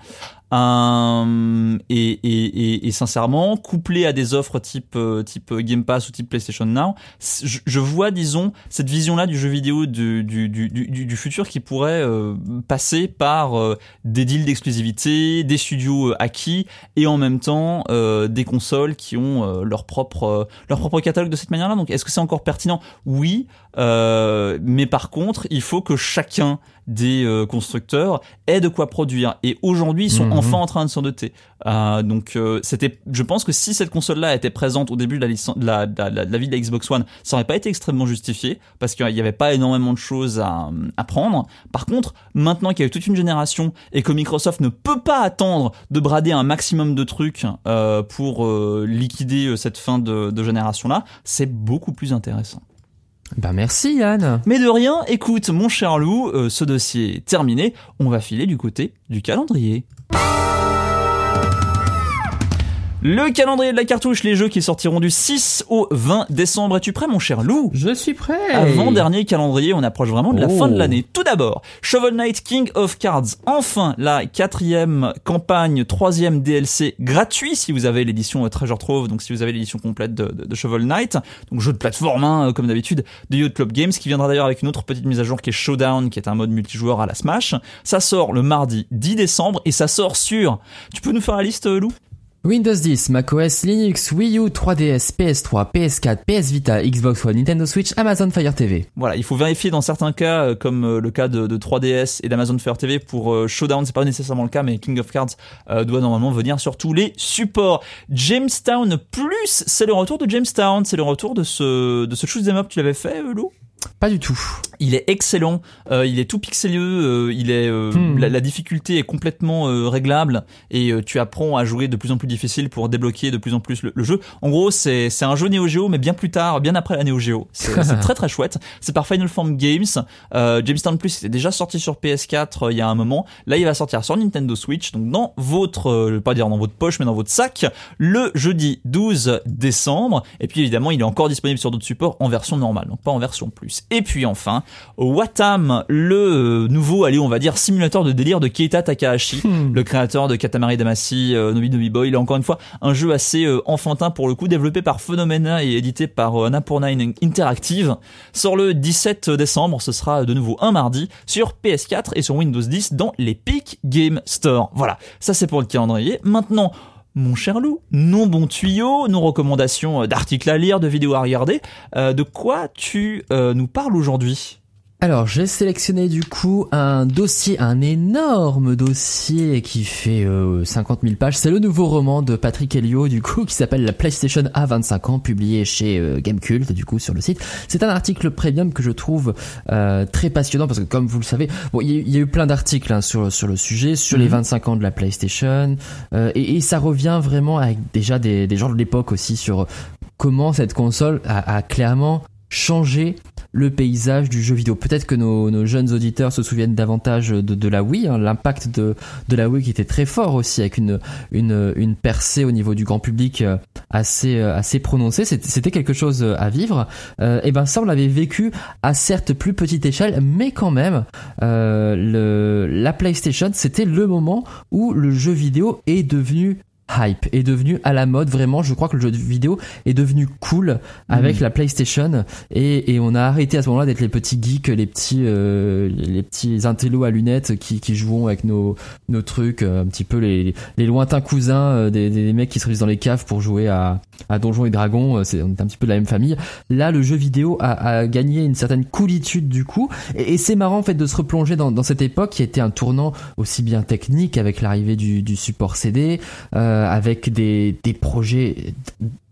Euh, et, et, et, sincèrement, couplé à des offres type euh, type Game Pass ou type PlayStation Now, je, je vois, disons, cette vision-là du jeu vidéo du, du, du, du, futur qui pourrait euh, passer par euh, des deals d'exclusivité, des studios acquis et en même temps des consoles qui ont leur propre leur propre catalogue de cette manière-là. Donc, est-ce que c'est encore pertinent? Oui, mais par contre, il faut que chacun des euh, constructeurs ait de quoi produire. Et aujourd'hui, ils sont mhm. enfin en train de s'en doter. Euh, donc, euh, c'était, je pense que si cette console-là était présente au début de la, de la, de la, de la vie de la Xbox One, ça aurait pas été extrêmement justifié parce qu'il n'y avait pas énormément de choses à, à prendre. Par contre, maintenant qu'il y a eu toute une génération et que Microsoft ne peut pas attendre de brader un maximum de trucs euh, pour euh, liquider cette fin de, de génération-là, c'est beaucoup plus intéressant. Bah merci Yann. Mais de rien, écoute mon cher Lou, euh, ce dossier est terminé, on va filer du côté du calendrier. Le calendrier de la cartouche, les jeux qui sortiront du 6 au 20 décembre. Es-tu prêt, mon cher Lou? Je suis prêt. Avant-dernier calendrier, on approche vraiment de la fin de oh. l'année. Tout d'abord, Shovel Knight King of Cards. Enfin, la quatrième campagne, troisième DLC gratuit si vous avez l'édition Treasure Trove, donc si vous avez l'édition complète de, Shovel Knight. Donc jeu de plateforme, hein, comme d'habitude, de Yacht Club Games, qui viendra d'ailleurs avec une autre petite mise à jour qui est Showdown, qui est un mode multijoueur à la Smash. Ça sort le mardi 10 décembre et ça sort sur... Tu peux nous faire la liste, Lou? Windows 10, macOS, Linux, Wii U, 3DS, PS3, PS4, PS Vita, Xbox One, Nintendo Switch, Amazon Fire TV. Voilà, il faut vérifier dans certains cas, euh, comme euh, le cas de, 3DS et d'Amazon Fire TV pour euh, Showdown, c'est pas nécessairement le cas, mais King of Cards doit normalement venir sur tous les supports. Jamestown Plus, c'est le retour de Jamestown, c'est le retour de ce de ce shoot up tu l'avais fait, Lou? Pas du tout. Il est excellent, euh, il est tout pixeleux, euh, il est euh, hmm. la, difficulté est complètement réglable et tu apprends à jouer de plus en plus difficile pour débloquer de plus en plus le, jeu. En gros, c'est c'est un jeu Neo Geo mais bien plus tard, bien après la Neo Geo. C'est (laughs) très très chouette. C'est par Final Form Games. Jamestown Plus était déjà sorti sur PS4 il y a un moment. Là, il va sortir sur Nintendo Switch. Donc dans votre je vais pas dire dans votre poche mais dans votre sac le jeudi 12 décembre et puis évidemment, il est encore disponible sur d'autres supports en version normale, donc pas en version plus. Et puis enfin, Watam, le nouveau, allez, on va dire, simulateur de délire de Keita Takahashi, hmm. le créateur de Katamari Damacy, euh, Nobi Nobi Boy. Il a encore une fois un jeu assez euh, enfantin pour le coup, développé par Phenomena et édité par euh, Annapurna Interactive. Sort le 17 décembre, ce sera de nouveau un mardi sur PS4 et sur Windows 10 dans l'Epic Game Store. Voilà, ça c'est pour le calendrier. Maintenant, mon cher Lou, non bon tuyau, nos recommandations euh, d'articles à lire, de vidéos à regarder. Euh, de quoi tu euh, nous parles aujourd'hui? Alors, j'ai sélectionné du coup un dossier, un énorme dossier qui fait 50 000 pages. C'est le nouveau roman de Patrick Helio, du coup, qui s'appelle La PlayStation a 25 ans, publié chez Gamecult, du coup, sur le site. C'est un article premium que je trouve très passionnant parce que, comme vous le savez, bon, il y, a eu plein d'articles hein, sur sur le sujet, sur les 25 mhm. ans de la PlayStation, et, et, ça revient vraiment avec déjà des, des gens de l'époque aussi sur comment cette console a, a clairement changé le paysage du jeu vidéo. Peut-être que nos, jeunes auditeurs se souviennent davantage de, la Wii, hein, l'impact de, de la Wii qui était très fort aussi, avec une, une, percée au niveau du grand public euh, assez, euh, assez prononcée. C'était quelque chose à vivre. Euh, et ben ça, on l'avait vécu à certes plus petite échelle, mais quand même, la PlayStation, c'était le moment où le jeu vidéo est devenu hype est devenu à la mode. Vraiment je crois que le jeu vidéo est devenu cool avec mm. la PlayStation. Et, et, on a arrêté à ce moment-là d'être les petits geeks les petits euh, les petits intellos à lunettes qui, qui jouent avec nos nos trucs euh, un petit peu les, les lointains cousins euh, des, des mecs qui se réunissent dans les caves pour jouer à, à Donjons et Dragons. C'est on est un petit peu de la même famille. Là le jeu vidéo a, a gagné une certaine coolitude du coup. Et, et c'est marrant en fait de se replonger dans, dans cette époque qui était un tournant aussi bien technique avec l'arrivée du, du support CD euh, avec des, des projets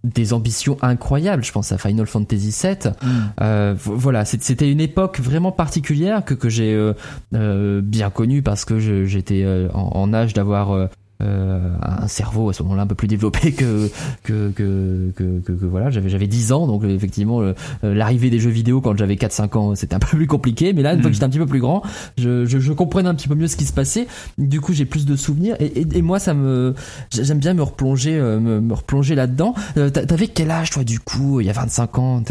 des ambitions incroyables. Je pense à Final Fantasy VII. Mm. Euh, voilà, c'était une époque vraiment particulière que, que j'ai euh, euh, bien connue parce que j'étais en, en, âge d'avoir euh, un cerveau à ce moment-là un peu plus développé que que que que, que, voilà j'avais j'avais 10 ans donc effectivement euh, l'arrivée des jeux vidéo quand j'avais 4 5 ans c'était un peu plus compliqué mais là une fois que mm. j'étais un petit peu plus grand je, je, je, comprenais un petit peu mieux ce qui se passait. Du coup j'ai plus de souvenirs et, et, moi ça me j'aime bien me replonger euh, me, me replonger là-dedans. T'avais quel âge toi du coup il y a 25 ans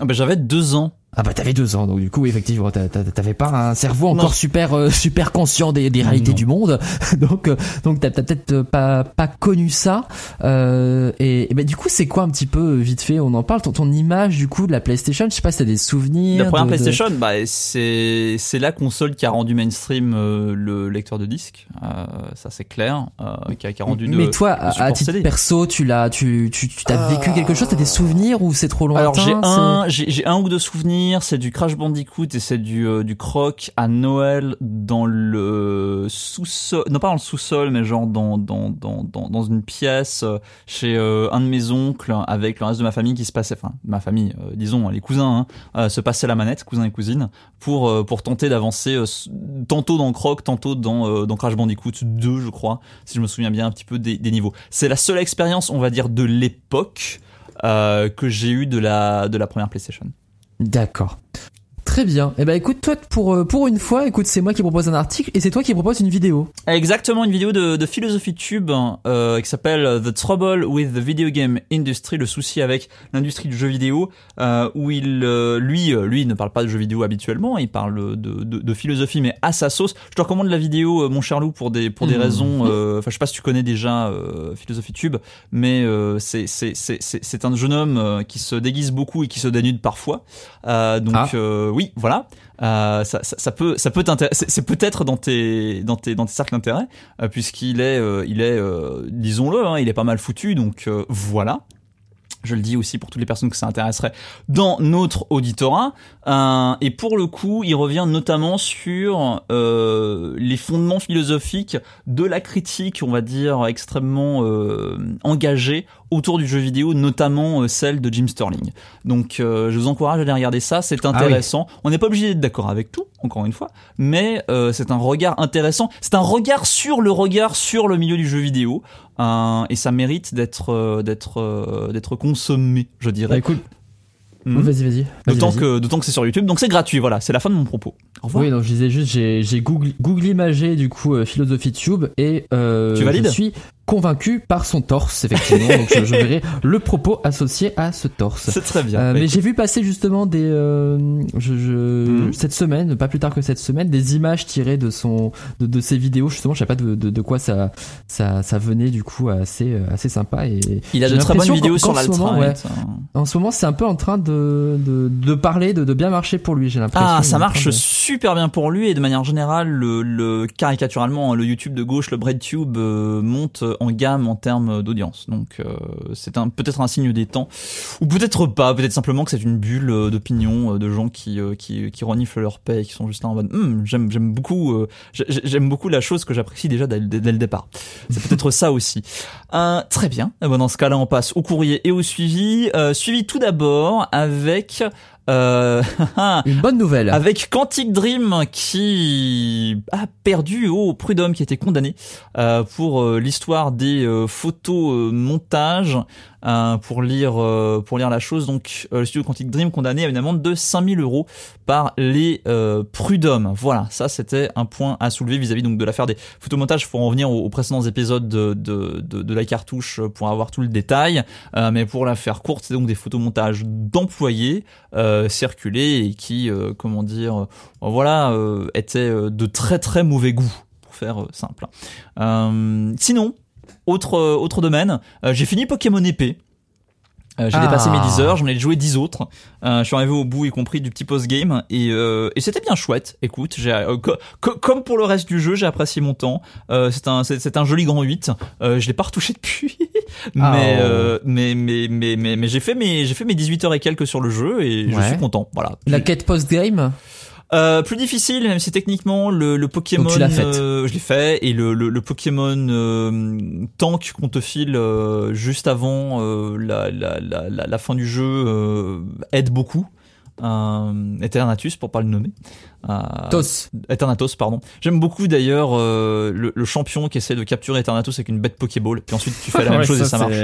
ah ben j'avais 2 ans Ah bah t'avais deux ans, donc du coup effectivement t'avais pas un cerveau encore super euh, super conscient des, des réalités du monde, (laughs) donc euh, donc t'as peut-être pas pas connu ça. Euh, et, et du coup c'est quoi un petit peu vite fait on en parle ton, ton image du coup de la PlayStation, je sais pas si t'as des souvenirs. La première PlayStation, bah c'est c'est la console qui a rendu mainstream le lecteur de disques, ça c'est clair, qui a, qui, a, rendu. Mais toi à, titre perso tu l'as tu tu t'as vécu quelque chose, t'as des souvenirs ou c'est trop lointain? Alors j'ai un j'ai un ou deux souvenirs c'est du Crash Bandicoot et c'est du, euh, du croc à Noël dans le sous-sol, non pas dans le sous-sol, mais genre dans, dans, dans, dans, une pièce euh, chez euh, un de mes oncles avec le reste de ma famille qui se passait, enfin ma famille, disons les cousins, hein, se passaient la manette, cousins et cousines, pour, pour tenter d'avancer tantôt dans Croc, tantôt dans, dans Crash Bandicoot 2, je crois, si je me souviens bien un petit peu des, des niveaux. C'est la seule expérience, on va dire, de l'époque. que j'ai eu de la de la première PlayStation. D'accord. Très bien. Eh ben écoute, toi pour euh, pour une fois, écoute, c'est moi qui propose un article et c'est toi qui propose une vidéo. Exactement, une vidéo de, de philosophie tube euh, qui s'appelle The Trouble with the Video Game Industry, le souci avec l'industrie du jeu vidéo, euh, où il euh, lui lui ne parle pas de jeux vidéo habituellement, il parle de, de, de, philosophie mais à sa sauce. Je te recommande la vidéo, mon cher Lou, pour des pour des mmh. raisons. Enfin, je sais pas si tu connais déjà philosophie tube, mais c'est c'est c'est c'est un jeune homme qui se déguise beaucoup et qui se dénude parfois. donc ah oui, voilà. Euh, ça, peut, ça. C'est peut-être dans tes cercles d'intérêt, euh, puisqu'il est, euh, il est, disons-le, hein, il est pas mal foutu. Donc voilà. Je le dis aussi pour toutes les personnes que ça intéresserait dans notre auditorat. et pour le coup, il revient notamment sur les fondements philosophiques de la critique, on va dire, extrêmement engagée autour du jeu vidéo, notamment euh, celle de Jim Sterling. Donc euh, je vous encourage à aller regarder ça, c'est ah intéressant. On n'est pas obligé d'être d'accord avec tout, encore une fois, mais euh, c'est un regard intéressant. C'est un regard sur le regard sur le milieu du jeu vidéo, et ça mérite d'être d'être d'être consommé, je dirais. Bah, écoute, Hmm. Vas-y, vas-y. d'autant que, d'autant que c'est sur YouTube, donc c'est gratuit. Voilà, c'est la fin de mon propos. Au revoir. Oui, donc je disais juste, j'ai, j'ai Google, Google imagé du coup euh, philosophie tube et euh, tu valides? je suis convaincu par son torse effectivement. donc je, je, verrai le propos associé à ce torse. C'est très bien. Euh, mais j'ai vu passer justement des, euh, je, je hmm. cette semaine, pas plus tard que cette semaine, des images tirées de son, de, de ses vidéos justement. Je sais pas de, de, de, quoi ça, ça, ça venait du coup assez, assez sympa et. Il a de très bonnes vidéos sur l'altra. Ouais, en ce moment, c'est un peu en train de de, de, parler, de, de, bien marcher pour lui, j'ai l'impression. Ah, ça marche super bien pour lui et de manière générale, le, le caricaturalement, le YouTube de gauche, le BreadTube euh, monte en gamme en termes d'audience. Donc euh, c'est un peut-être un signe des temps, ou peut-être pas, peut-être simplement que c'est une bulle euh, d'opinion de gens qui, qui, qui reniflent leur paix et qui sont juste là en mode hum, j'aime j'aime beaucoup j'aime beaucoup la chose que j'apprécie déjà dès, le départ. C'est peut-être ça aussi. très bien. Bon, dans ce cas-là, on passe au courrier et au suivi. suivi tout d'abord avec euh, (laughs) une bonne nouvelle. Avec Quantic Dream qui a perdu au prud'homme qui a été condamné euh, pour euh, l'histoire des photos montages euh, pour lire euh, pour lire la chose. Donc euh, le studio Quantic Dream condamné à une amende de 5000 euros par les prud'hommes. Voilà, ça c'était un point à soulever vis-à-vis donc de l'affaire des photomontages. Faut en revenir aux, précédents épisodes de, de, de, la cartouche pour avoir tout le détail. mais pour la faire courte, c'est donc des photomontages d'employés circulés et qui, comment dire, voilà, étaient de très très mauvais goût pour faire simple. sinon, autre, euh, autre domaine, euh, j'ai fini Pokémon épée. Euh, j'ai dépassé mes 10 ah. heures, j'en ai joué 10 autres. je suis arrivé au bout, y compris du petit post-game, et, et c'était bien chouette. Écoute, j'ai, comme pour le reste du jeu, j'ai apprécié mon temps. c'est un, c'est, un joli grand 8. je l'ai pas retouché depuis, (laughs) ah, mais, oh. mais, mais, mais, mais, mais, j'ai fait mes, j'ai fait mes 18 heures et quelques sur le jeu, et je suis content. Voilà. La quête post-game? Euh, plus difficile, même si techniquement le, le Pokémon, euh, je l'ai fait, et le, le, le Pokémon euh, tank qu'on te file euh, juste avant la, la, la, la, fin du jeu aide beaucoup. Eternatus pour pas le nommer. Tos. Eternatus, pardon. J'aime beaucoup d'ailleurs le, le, champion qui essaie de capturer Eternatus avec une bête Pokéball, puis ensuite tu fais la (laughs) même chose et ça marche.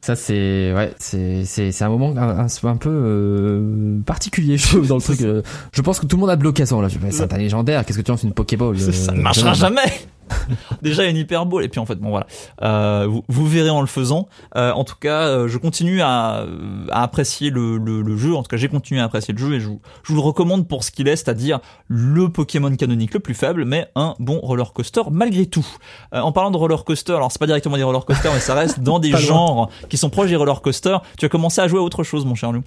Ça c'est ouais c'est c'est c'est un moment un, un, peu euh, particulier je trouve dans le truc. Euh, je pense que tout le monde a bloqué ça là. C'est un légendaire. Qu'est-ce que tu lances une Pokéball Ça ne marchera jamais. (laughs) Déjà, il y a une hyperbole. Et puis, en fait, bon, voilà. Euh, vous, vous verrez en le faisant. Euh, en tout cas, euh, je continue à, à apprécier le, le, le jeu. En tout cas, j'ai continué à apprécier le jeu et je vous, je vous le recommande pour ce qu'il est, c'est-à-dire le Pokémon canonique le plus faible, mais un bon roller coaster malgré tout. Euh, en parlant de roller coaster, alors c'est pas directement des roller coasters, mais ça reste dans (laughs) des genres qui sont proches des roller coasters. Tu as commencé à jouer à autre chose, mon cher Lou.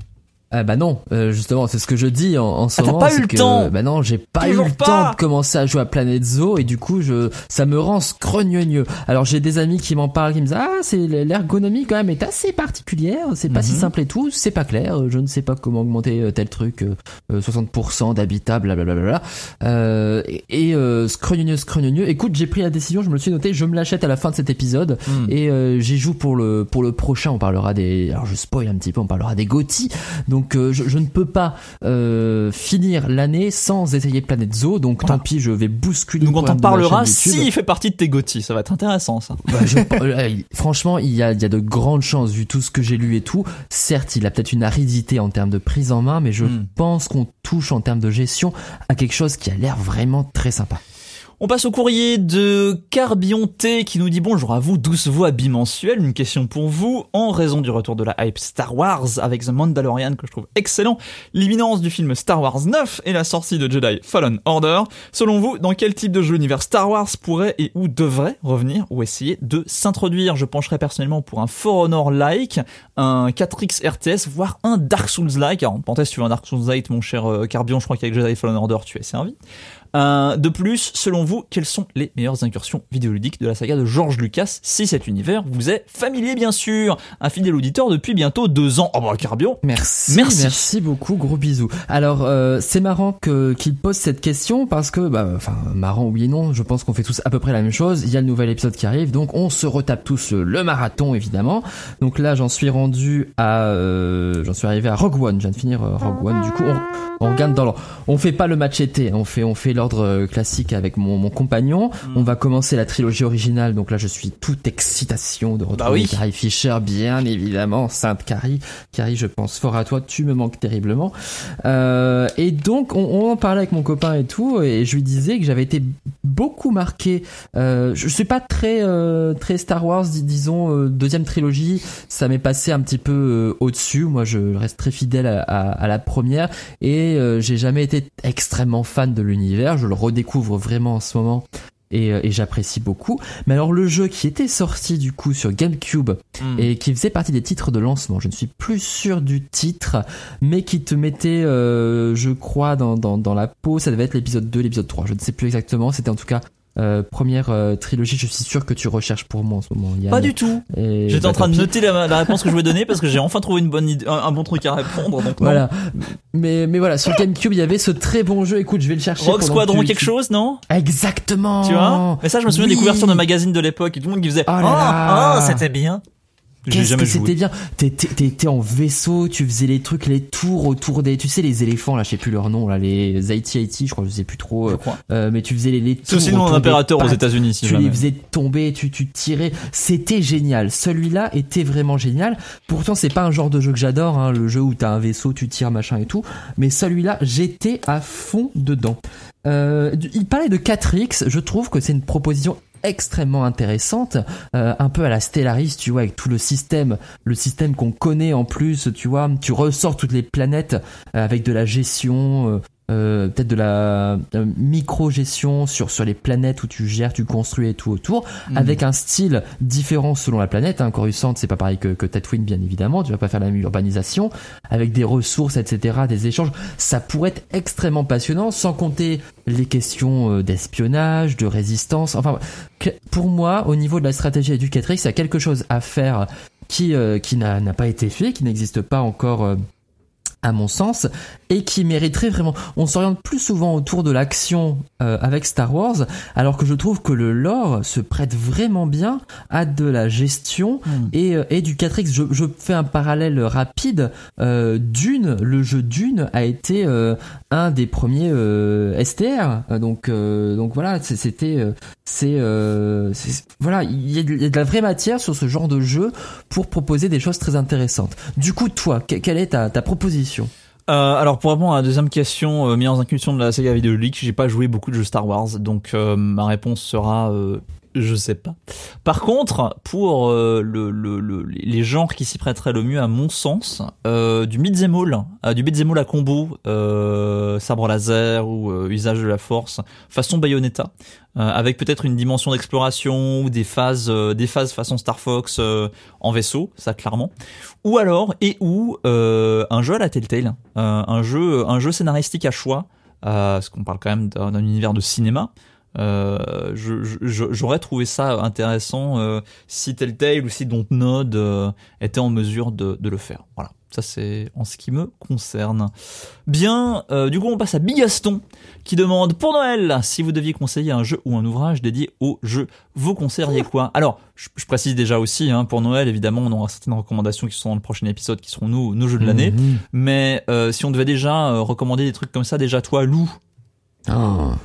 Ah bah non, euh, justement, c'est ce que je dis en, en ce Ah, t'as moment. pas eu le que, temps Bah non, j'ai pas Toujours eu le pas temps de commencer à jouer à Planet Zoo et du coup, je, ça me rend scrogneux. Alors j'ai des amis qui m'en parlent, qui me disent ah c'est l'ergonomie quand même est assez particulière, c'est pas si Mhm. simple et tout, c'est pas clair, euh, je ne sais pas comment augmenter euh, tel truc, euh, euh, 60% d'habitat, blablabla. Euh, et et euh, scrogneux, scrogneux. Écoute, j'ai pris la décision, je me le suis noté, je me l'achète à la fin de cet épisode. Hmm. Et euh, j'y joue pour le pour le prochain. On parlera des. Alors je spoil un petit peu. On parlera des GOTY. Donc euh, je, je ne peux pas euh, finir l'année sans essayer Planet Zoo. Donc Voilà. tant pis, je vais bousculer. Donc on t'en parlera s'il fait partie de tes GOTY. Ça va être intéressant, ça. Bah, je- euh, franchement, il y a, il y a de grandes chances vu tout ce que j'ai lu et tout. Certes, il a peut-être une aridité en termes de prise en main, mais je Hmm. pense qu'on touche en termes de gestion à quelque chose qui a l'air vraiment très sympa. On passe au courrier de Carbionté qui nous dit bonjour à vous, douce voix bimensuelle. Une question pour vous. En raison du retour de la hype Star Wars avec The Mandalorian que je trouve excellent, l'imminence du film Star Wars 9 et la sortie de Jedi Fallen Order. Selon vous, dans quel type de jeu l'univers Star Wars pourrait et ou devrait revenir ou essayer de s'introduire? Je pencherais personnellement pour un For Honor-like, un 4X RTS, voire un Dark Souls-like. Alors, en parenthèse, tu veux un Dark Souls-like, mon cher euh, Carbion, je crois qu'avec Jedi Fallen Order, tu es servi. Euh, de plus, selon vous, quelles sont les meilleures incursions vidéoludiques de la saga de George Lucas si cet univers vous est familier bien sûr? Un fidèle auditeur depuis bientôt deux ans. Oh bah Carbion Merci, Merci. merci, beaucoup, gros bisous. Alors euh, c'est marrant que qu'il pose cette question parce que bah enfin marrant oui et non, je pense qu'on fait tous à peu près la même chose. Il y a le nouvel épisode qui arrive, donc on se retape tous le marathon évidemment. Donc là j'en suis rendu à euh, j'en suis arrivé à Rogue One, je viens de finir euh, Rogue One. Du coup on, on regarde dans l'ordre. On fait pas le match été, on fait on fait l'ordre euh, classique avec mon mon compagnon. Mm. On va commencer la trilogie originale, donc là je suis toute excitation de retrouver Bah oui. Carrie Fisher, bien évidemment, Sainte Carrie. Carrie, je pense fort à toi, tu me manques terriblement. Euh, et donc, on, on en parlait avec mon copain et tout, et je lui disais que j'avais été beaucoup marqué. Euh, je suis pas très euh, très Star Wars, dis- disons deuxième trilogie, ça m'est passé un petit peu au-dessus. Moi, je reste très fidèle à, à- à la première, et j'ai jamais été extrêmement fan de l'univers. Je le redécouvre vraiment en ce moment. Et, euh, et j'apprécie beaucoup. Mais alors le jeu qui était sorti du coup sur GameCube Hmm. et qui faisait partie des titres de lancement. Je ne suis plus sûr du titre, mais qui te mettait, euh, je crois, dans, dans, dans la peau. Ça devait être l'épisode 2, l'épisode 3. Je ne sais plus exactement. C'était en tout cas euh, première euh, trilogie. Je suis sûr que tu recherches pour moi en ce moment. Yann. Pas du tout. J'étais bah, en train de noter la, la réponse que je voulais donner parce que j'ai (laughs) enfin trouvé une bonne idée, un, un bon truc à répondre. Donc. Voilà. Mais, mais voilà, sur GameCube, il y avait ce très bon jeu. Écoute, je vais le chercher. Que Squadron tu- quelque tu- chose, non? Exactement. Tu vois? Mais ça, je me souviens Oui. des couvertures de magazines de l'époque et tout le monde qui faisait Oh là Ah, là. ah, c'était bien. J'ai Qu'est-ce que c'était bien. T'étais t'étais en vaisseau, tu faisais les trucs, les tours autour des, tu sais les éléphants là, je sais plus leur nom là, les Haiti Haiti, je crois, je sais plus trop. Je euh, crois. euh, mais tu faisais les, les C'est tours aussi nom d'un des impérateur aux États-Unis, si Tu jamais. les faisais tomber, tu tu tirais. C'était génial. Celui-là était vraiment génial. Pourtant c'est pas un genre de jeu que j'adore, hein, le jeu où t'as un vaisseau, tu tires machin et tout. Mais celui-là, j'étais à fond dedans. Euh, il parlait de 4X. Je trouve que c'est une proposition extrêmement intéressante, euh, un peu à la Stellaris, tu vois, avec tout le système, le système qu'on connaît en plus, tu vois, tu ressors toutes les planètes euh, avec de la gestion, euh, euh, peut-être de la euh, micro-gestion sur, sur les planètes où tu gères, tu construis et tout autour, Mhm. avec un style différent selon la planète. Hein. Coruscant, c'est pas pareil que, que Tatooine, bien évidemment, tu vas pas faire la même urbanisation, avec des ressources, etc., des échanges. Ça pourrait être extrêmement passionnant, sans compter les questions euh, d'espionnage, de résistance. Enfin, pour moi, au niveau de la stratégie éducatrice, il y a quelque chose à faire qui, euh, qui n'a n'a pas été fait, qui n'existe pas encore. À mon sens, et qui mériterait vraiment. On s'oriente plus souvent autour de l'action euh, avec Star Wars, alors que je trouve que le lore se prête vraiment bien à de la gestion Hmm. et, euh, et du 4X. Je, je fais un parallèle rapide. Euh, Dune, le jeu Dune a été euh, un des premiers euh, STR. Donc, euh, donc voilà, c'était, c'est, euh, voilà, il y, a de- la vraie matière sur ce genre de jeu pour proposer des choses très intéressantes. Du coup, toi, que- quelle est ta, ta proposition? Euh, alors pour répondre à la deuxième question, euh, mise en incursion de la Sega Video League, j'ai pas joué beaucoup de jeux Star Wars, donc euh, ma réponse sera euh, je sais pas. Par contre, pour euh, le, le, le- les genres qui s'y prêteraient le mieux, à mon sens, euh, du beat'em all, euh, du beat'em à combo, euh, sabre laser ou euh, usage de la force, façon Bayonetta, euh, avec peut-être une dimension d'exploration ou des phases, des phases façon Star Fox en vaisseau, ça clairement. Ou alors et ou un jeu à la Telltale, euh, un jeu, un jeu scénaristique à choix, parce qu'on parle quand même d'un univers de cinéma. Euh, je- je- j'aurais trouvé ça intéressant euh, si Telltale ou si Dontnod euh, était en mesure de, de le faire. Voilà, ça c'est en ce qui me concerne. Bien, euh, du coup on passe à Bigaston qui demande pour Noël si vous deviez conseiller un jeu ou un ouvrage dédié au jeu, vous conseilleriez quoi? Alors, je, je précise déjà aussi, hein, pour Noël évidemment on aura certaines recommandations qui sont dans le prochain épisode qui seront nos, nos jeux de l'année. Mhm. Mais euh, si on devait déjà euh, recommander des trucs comme ça, déjà toi Lou, Ah.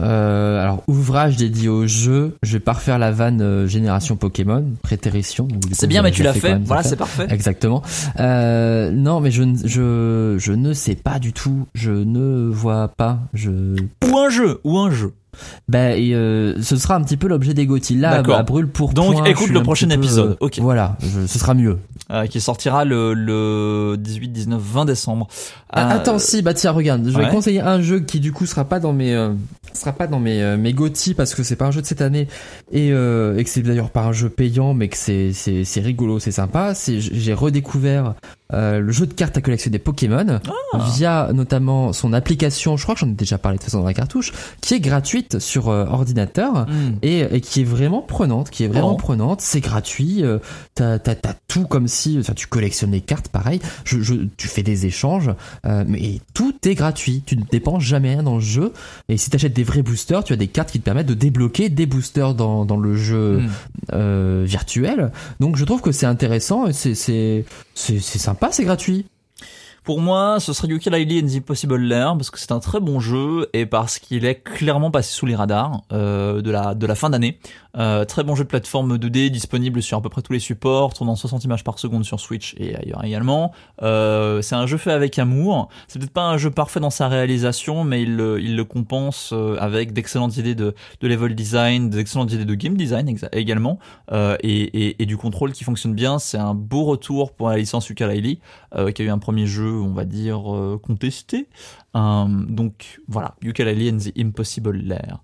Euh, alors ouvrage dédié au jeu, je vais pas refaire la vanne euh, génération Pokémon, prétérition. c'est bien mais tu l'as fait, voilà c'est parfait. Exactement. Euh, non, mais je, ne- je, je ne sais pas du tout. Je ne vois pas. Je. Ou un jeu, ou un jeu. Ben, et, euh, ce sera un petit peu l'objet des GOTY. Là, à brûle pour Donc, point, écoute le prochain peu, épisode. euh, Ok. Voilà, je- ce sera mieux. Euh, qui sortira le, le 18, 19, 20 décembre. Ah, Euh, attends, si, bah tiens, regarde, je vais ouais. conseiller un jeu qui du coup sera pas dans mes, euh, sera pas dans mes, euh, mes GOTY parce que c'est pas un jeu de cette année et, euh, et que c'est d'ailleurs pas un jeu payant, mais que c'est, c'est, c'est rigolo, c'est sympa. C'est, j'ai redécouvert euh, le jeu de cartes à collectionner Pokémon Ah. via notamment son application. Je crois que j'en ai déjà parlé de façon dans la cartouche, qui est gratuite sur euh, ordinateur. hmm. Et, et qui est vraiment prenante, qui est vraiment Oh. prenante, c'est gratuit, euh, t'as, t'as tout comme si, enfin tu collectionnes les cartes, pareil, je, je, tu fais des échanges, euh, mais tout est gratuit, tu ne dépenses jamais rien dans le jeu, et si t'achètes des vrais boosters, tu as des cartes qui te permettent de débloquer des boosters dans, dans le jeu euh, virtuel, donc je trouve que c'est intéressant, et c'est, c'est, sympa, c'est gratuit. Pour moi, ce serait Yooka-Laylee and the Impossible Lair parce que c'est un très bon jeu et parce qu'il est clairement passé sous les radars euh, de la de la fin d'année. Euh, très bon jeu de plateforme 2D disponible sur à peu près tous les supports, tournant 60 images par seconde sur Switch et ailleurs également. Euh, c'est un jeu fait avec amour. C'est peut-être pas un jeu parfait dans sa réalisation, mais il le, il le compense euh, avec d'excellentes idées de, de level design, d'excellentes idées de game design également, euh, et, et, et du contrôle qui fonctionne bien. C'est un beau retour pour la licence Yooka-Laylee, euh, qui a eu un premier jeu, on va dire, euh, contesté. Euh, donc voilà, Yooka-Laylee and the Impossible Lair.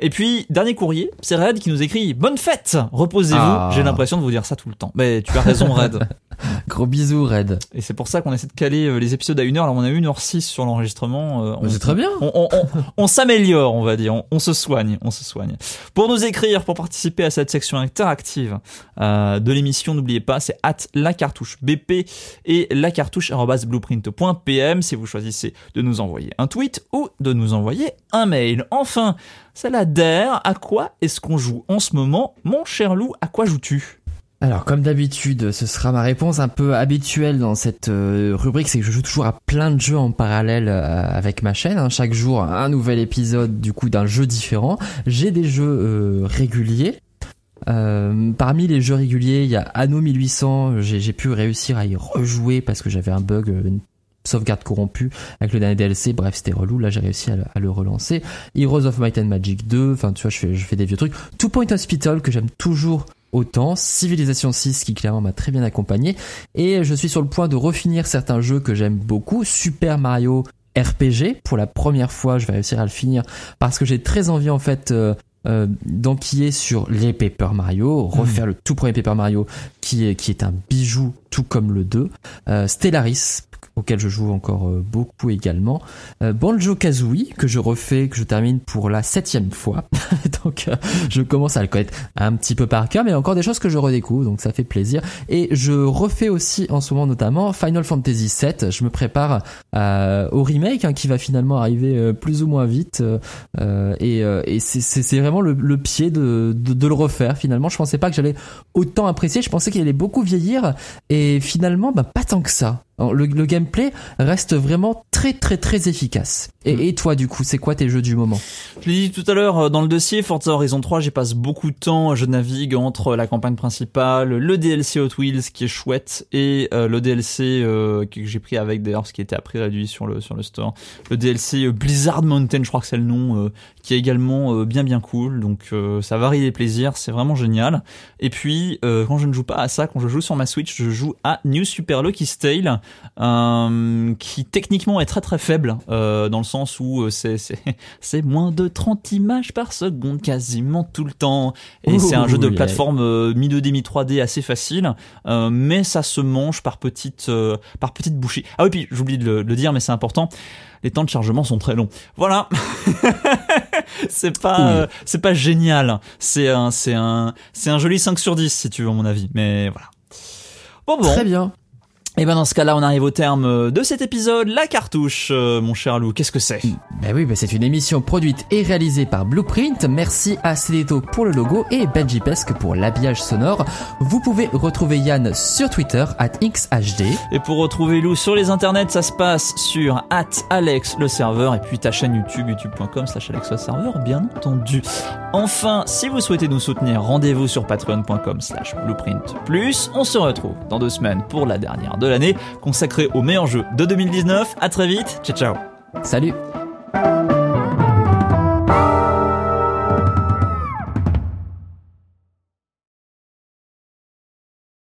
Et puis, dernier courrier, c'est Red qui nous écrit Bonne fête Reposez-vous. Ah. J'ai l'impression de vous dire ça tout le temps. Mais tu as raison, Red. (laughs) (laughs) Gros bisous, Red. Et c'est pour ça qu'on essaie de caler euh, les épisodes à 1h. Alors on a 1h06 sur l'enregistrement. euh, on- C'est très bien. on, on- on- on s'améliore, on va dire. On, se soigne, on se soigne. Pour nous écrire, pour participer à cette section interactive euh, de l'émission, n'oubliez pas, c'est at la cartouche BP et la cartouche blueprint.pm si vous choisissez de nous envoyer un tweet ou de nous envoyer un mail. Enfin, c'est la DER. À quoi est-ce qu'on joue en ce moment Mon cher Lou, à quoi joues-tu? Alors, comme d'habitude, ce sera ma réponse un peu habituelle dans cette euh, rubrique, c'est que je joue toujours à plein de jeux en parallèle euh, avec ma chaîne. hein. Chaque jour, un nouvel épisode du coup d'un jeu différent. J'ai des jeux euh, réguliers. Euh, parmi les jeux réguliers, il y a Anno 1800. J'ai pu réussir à y rejouer parce que j'avais un bug, une sauvegarde corrompue avec le dernier DLC. Bref, c'était relou. Là, j'ai réussi à le, à le relancer. Heroes of Might and Magic 2. Enfin, tu vois, je fais, je fais des vieux trucs. Two Point Hospital que j'aime toujours autant. Civilization 6 qui clairement m'a très bien accompagné. Et je suis sur le point de refinir certains jeux que j'aime beaucoup. Super Mario RPG. Pour la première fois, je vais réussir à le finir parce que j'ai très envie en fait euh, euh, d'enquiller sur les Paper Mario, refaire le tout premier Paper Mario qui est, qui est un bijou tout comme le 2. Euh, Stellaris auquel je joue encore euh, beaucoup également. Euh, Banjo Kazooie que je refais, que je termine pour la septième fois. (laughs) donc euh, je commence à le connaître un petit peu par cœur, mais il y a encore des choses que je redécouvre, donc ça fait plaisir. Et je refais aussi en ce moment notamment Final Fantasy VII. Je me prépare euh, au remake hein, qui va finalement arriver euh, plus ou moins vite. euh, et et c'est vraiment le, le pied de, de, de le refaire finalement. Je pensais pas que j'allais autant apprécier. Je pensais qu'il allait beaucoup vieillir et finalement bah, pas tant que ça. Le, le gameplay reste vraiment très très très efficace. Et, et toi, du coup, c'est quoi tes jeux du moment Je l'ai dit tout à l'heure euh, dans le dossier, Forza Horizon 3, j'y passe beaucoup de temps, je navigue entre la campagne principale, le DLC Hot Wheels qui est chouette et euh, le DLC euh, que j'ai pris avec d'ailleurs ce qui était après réduit sur le sur le store, le DLC Blizzard Mountain, je crois que c'est le nom, euh, qui est également bien bien cool. Donc ça varie les plaisirs, c'est vraiment génial. Et puis quand je ne joue pas à ça, quand je joue sur ma Switch, je joue à New Super Lucky's Tale, qui techniquement est très très faible dans le sens où euh, c'est (laughs) moins de 30 images par seconde quasiment tout le temps et c'est un jeu de plateforme mi 2D mi 3D assez facile euh, mais ça se mange par petites euh, par petites bouchées. Ah oui puis j'oublie de le, de le dire mais c'est important. Les temps de chargement sont très longs. Voilà. (laughs) c'est pas euh, c'est pas génial. C'est un c'est un c'est un joli 5 sur 10 si tu veux à mon avis mais voilà. Bon bon. Très bien. Et ben dans ce cas-là, on arrive au terme euh, de cet épisode. La cartouche, euh, mon cher Lou, qu'est-ce que c'est? Ben oui, ben c'est une émission produite et réalisée par Blueprint. Merci à Cédéto pour le logo et Benji Pesque pour l'habillage sonore. Vous pouvez retrouver Yann sur Twitter at XHD. Et pour retrouver Lou sur les internets, ça se passe sur @alex le serveur et puis ta chaîne YouTube youtube.com slash alex le serveur, bien entendu. Enfin, si vous souhaitez nous soutenir, rendez-vous sur patreon.com slash blueprint. On se retrouve dans deux semaines pour la dernière de l'année consacrée aux meilleurs jeux de 2019. À très vite, ciao ciao. Salut